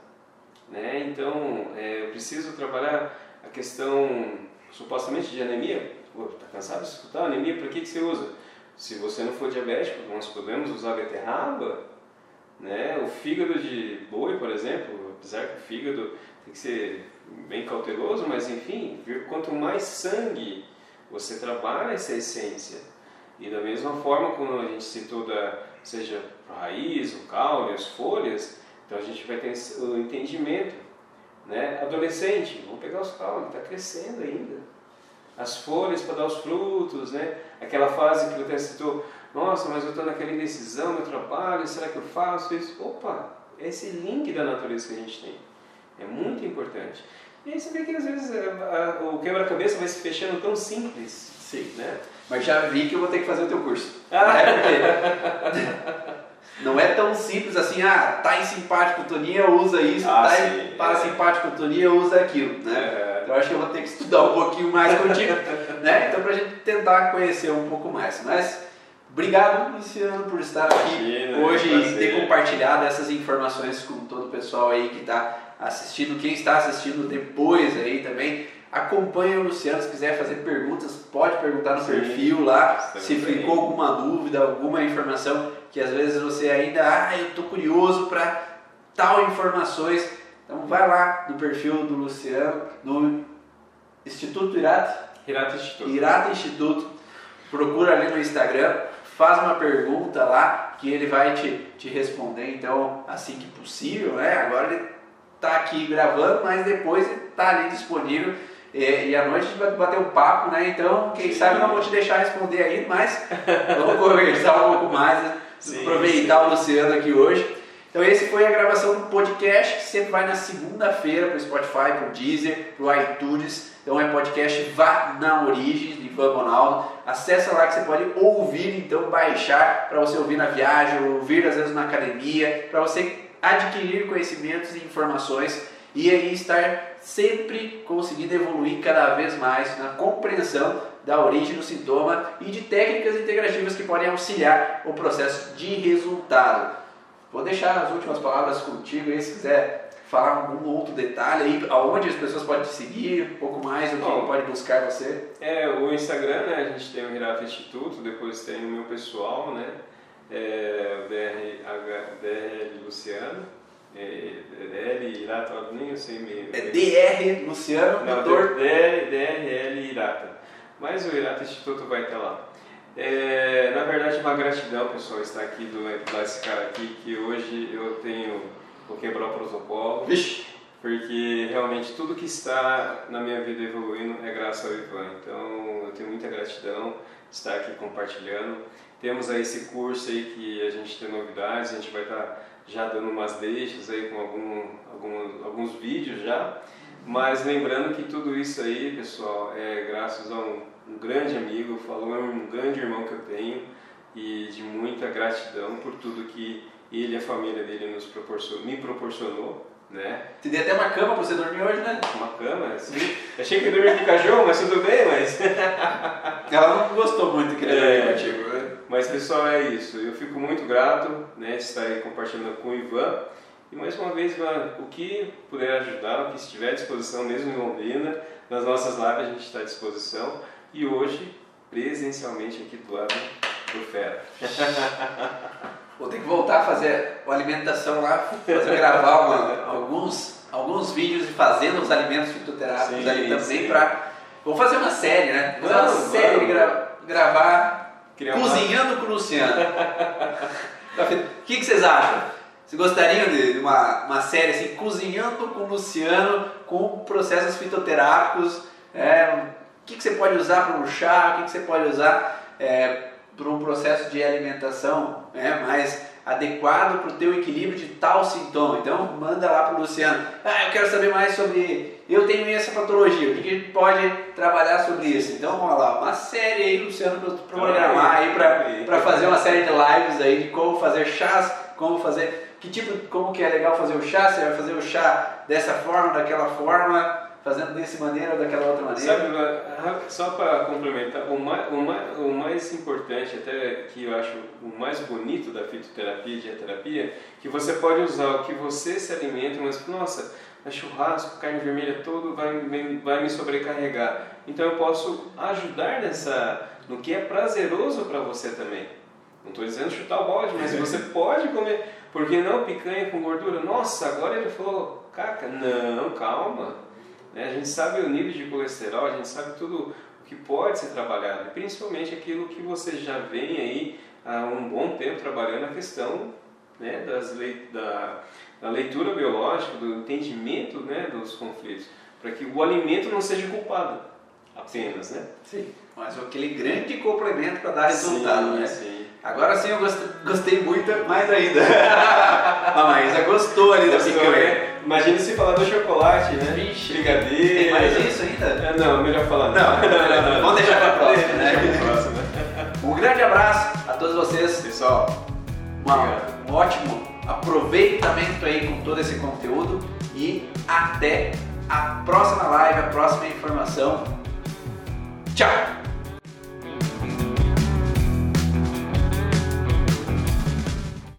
Né? Então, é, eu preciso trabalhar a questão supostamente de anemia. Pô, tá cansado de escutar anemia? Para que, que você usa? Se você não for diabético, nós podemos usar beterraba, né? O fígado de boi, por exemplo, apesar que o fígado tem que ser bem cauteloso, mas enfim, quanto mais sangue você trabalha essa essência, e da mesma forma como a gente citou da seja a raiz, o caule, as folhas, então a gente vai ter o entendimento. Né? Adolescente, vamos pegar os caules, está crescendo ainda. As folhas para dar os frutos, né? aquela fase que você citou, nossa, mas eu estou naquela indecisão, meu trabalho, será que eu faço isso? Opa, é esse link da natureza que a gente tem. É muito importante. E aí você vê que às vezes a, a, o quebra-cabeça vai se fechando tão simples. Sim. Né? Mas já vi que eu vou ter que fazer o teu curso. Ah. É porque não é tão simples assim, ah, tá em simpático Toninha, usa isso, ah, tá em parasimpático é. Toninha, usa aquilo, né? É. Então acho que eu vou ter que estudar um pouquinho mais contigo, né? Então pra gente tentar conhecer um pouco mais. Mas obrigado, Luciano, por estar aqui Imagina, hoje e ter compartilhado essas informações com todo o pessoal aí que está assistindo, quem está assistindo depois aí também. Acompanhe o Luciano, se quiser fazer perguntas, pode perguntar no Sim, perfil lá. Se ficou alguma dúvida, alguma informação que às vezes você ainda, ah, eu estou curioso para tal informações. Então vai lá no perfil do Luciano, no Instituto Irata. Irata Instituto. Irata Instituto. Procura ali no Instagram, faz uma pergunta lá que ele vai te, te responder, então, assim que possível, né? Agora ele está aqui gravando, mas depois está ali disponível e, e à noite a gente vai bater um papo, né? Então, quem sim. sabe eu não vou te deixar responder aí, mas vamos conversar um pouco mais, né? Sim, aproveitar sim. o Luciano aqui hoje. Então, esse foi a gravação do podcast, que sempre vai na segunda-feira para o Spotify, para o Deezer, para o iTunes. Então, é podcast Vá na Origem, de Ivan Ronaldo. Acesse lá que você pode ouvir, então, baixar para você ouvir na viagem, ouvir às vezes na academia, para você adquirir conhecimentos e informações e aí estar sempre conseguindo evoluir cada vez mais na compreensão da origem do sintoma e de técnicas integrativas que podem auxiliar o processo de resultado. Vou deixar as últimas palavras contigo aí, se quiser falar algum outro detalhe aí, aonde as pessoas podem te seguir, um pouco mais, o que Bom, pode buscar você. É, o Instagram, né, a gente tem o Hirata Instituto, depois tem o meu pessoal, né, é, o DR, DR Luciano, é, DL Irata, nem eu sei mesmo. É DR Luciano, Não, doutor. DR, DRL Irata. Mas o Irata Instituto vai estar lá. É, na verdade, uma gratidão, pessoal, estar aqui do lado desse cara aqui, que hoje eu tenho vou quebrar o protocolo. Vixe. Porque realmente tudo que está na minha vida evoluindo é graças ao Ivan. Então eu tenho muita gratidão estar aqui compartilhando. Temos aí esse curso aí que a gente tem novidades, a gente vai estar já dando umas deixas aí com algum, algum, alguns vídeos já. Mas lembrando que tudo isso aí, pessoal, é graças a um, um grande amigo, falou é um grande irmão que eu tenho e de muita gratidão por tudo que ele e a família dele nos proporcionou, me proporcionou né? Te dei até uma cama pra você dormir hoje, né? Uma cama, sim. Achei que ia dormir com o cachorro, mas tudo bem, mas. Ela não gostou muito que ele é, dormir contigo, né? Mas pessoal, é isso. Eu fico muito grato né, de estar aí compartilhando com o Ivan. E mais uma vez, o que puder ajudar, o que estiver à disposição, mesmo em Londrina, nas nossas lives a gente está à disposição. E hoje, presencialmente aqui do lado do Fera. Vou ter que voltar a fazer a alimentação lá, fazer gravar uma, alguns, alguns vídeos e fazendo os alimentos fitoterápicos ali também para. Vou fazer uma série, né? Vou fazer uma série. Gra gravar Criar Cozinhando uma... com o Luciano. O que, que vocês acham? Vocês gostariam de uma, uma série assim, Cozinhando com o Luciano, com processos fitoterápicos? É, o que, que você pode usar para um chá? O que, que você pode usar é, para um processo de alimentação né, mais adequado para o teu equilíbrio de tal sintoma. Então manda lá para o Luciano. Ah, eu quero saber mais sobre. Eu tenho essa patologia. O que a gente pode trabalhar sobre isso? Então vamos lá, uma série aí, Luciano, para programar aí para fazer uma série de lives aí de como fazer chás, como fazer que tipo, como que é legal fazer o chá. Você vai fazer o chá dessa forma, daquela forma fazendo dessa maneira ou daquela outra maneira. Sabe, só para complementar, o mais, o, mais, o mais importante, até que eu acho o mais bonito da fitoterapia e dietoterapia, que você pode usar o que você se alimenta, mas nossa, é churrasco, carne vermelha, todo vai, vai me sobrecarregar. Então eu posso ajudar nessa, no que é prazeroso para você também. Não estou dizendo chutar o balde, mas você pode comer. Porque não picanha com gordura? Nossa, agora ele falou caca. Não, calma né? A gente sabe o nível de colesterol, a gente sabe tudo o que pode ser trabalhado, principalmente aquilo que você já vem aí há um bom tempo trabalhando, a questão né, das le da, da leitura biológica, do entendimento né, dos conflitos, para que o alimento não seja culpado apenas, né? Sim, mas aquele grande complemento para dar resultado, sim, né? Sim. Agora sim eu gostei, gostei muito, mais ainda. a Maísa gostou ali da picanha. Né? Imagina se falar do chocolate, né? Vixe. Brigadeiro. Tem mais isso ainda? É, não, melhor falar não. Não, não, não, não. Vamos deixar para próxima, né? próxima. um grande abraço a todos vocês. Pessoal, uma, um ótimo aproveitamento aí com todo esse conteúdo e até a próxima live, a próxima informação. Tchau!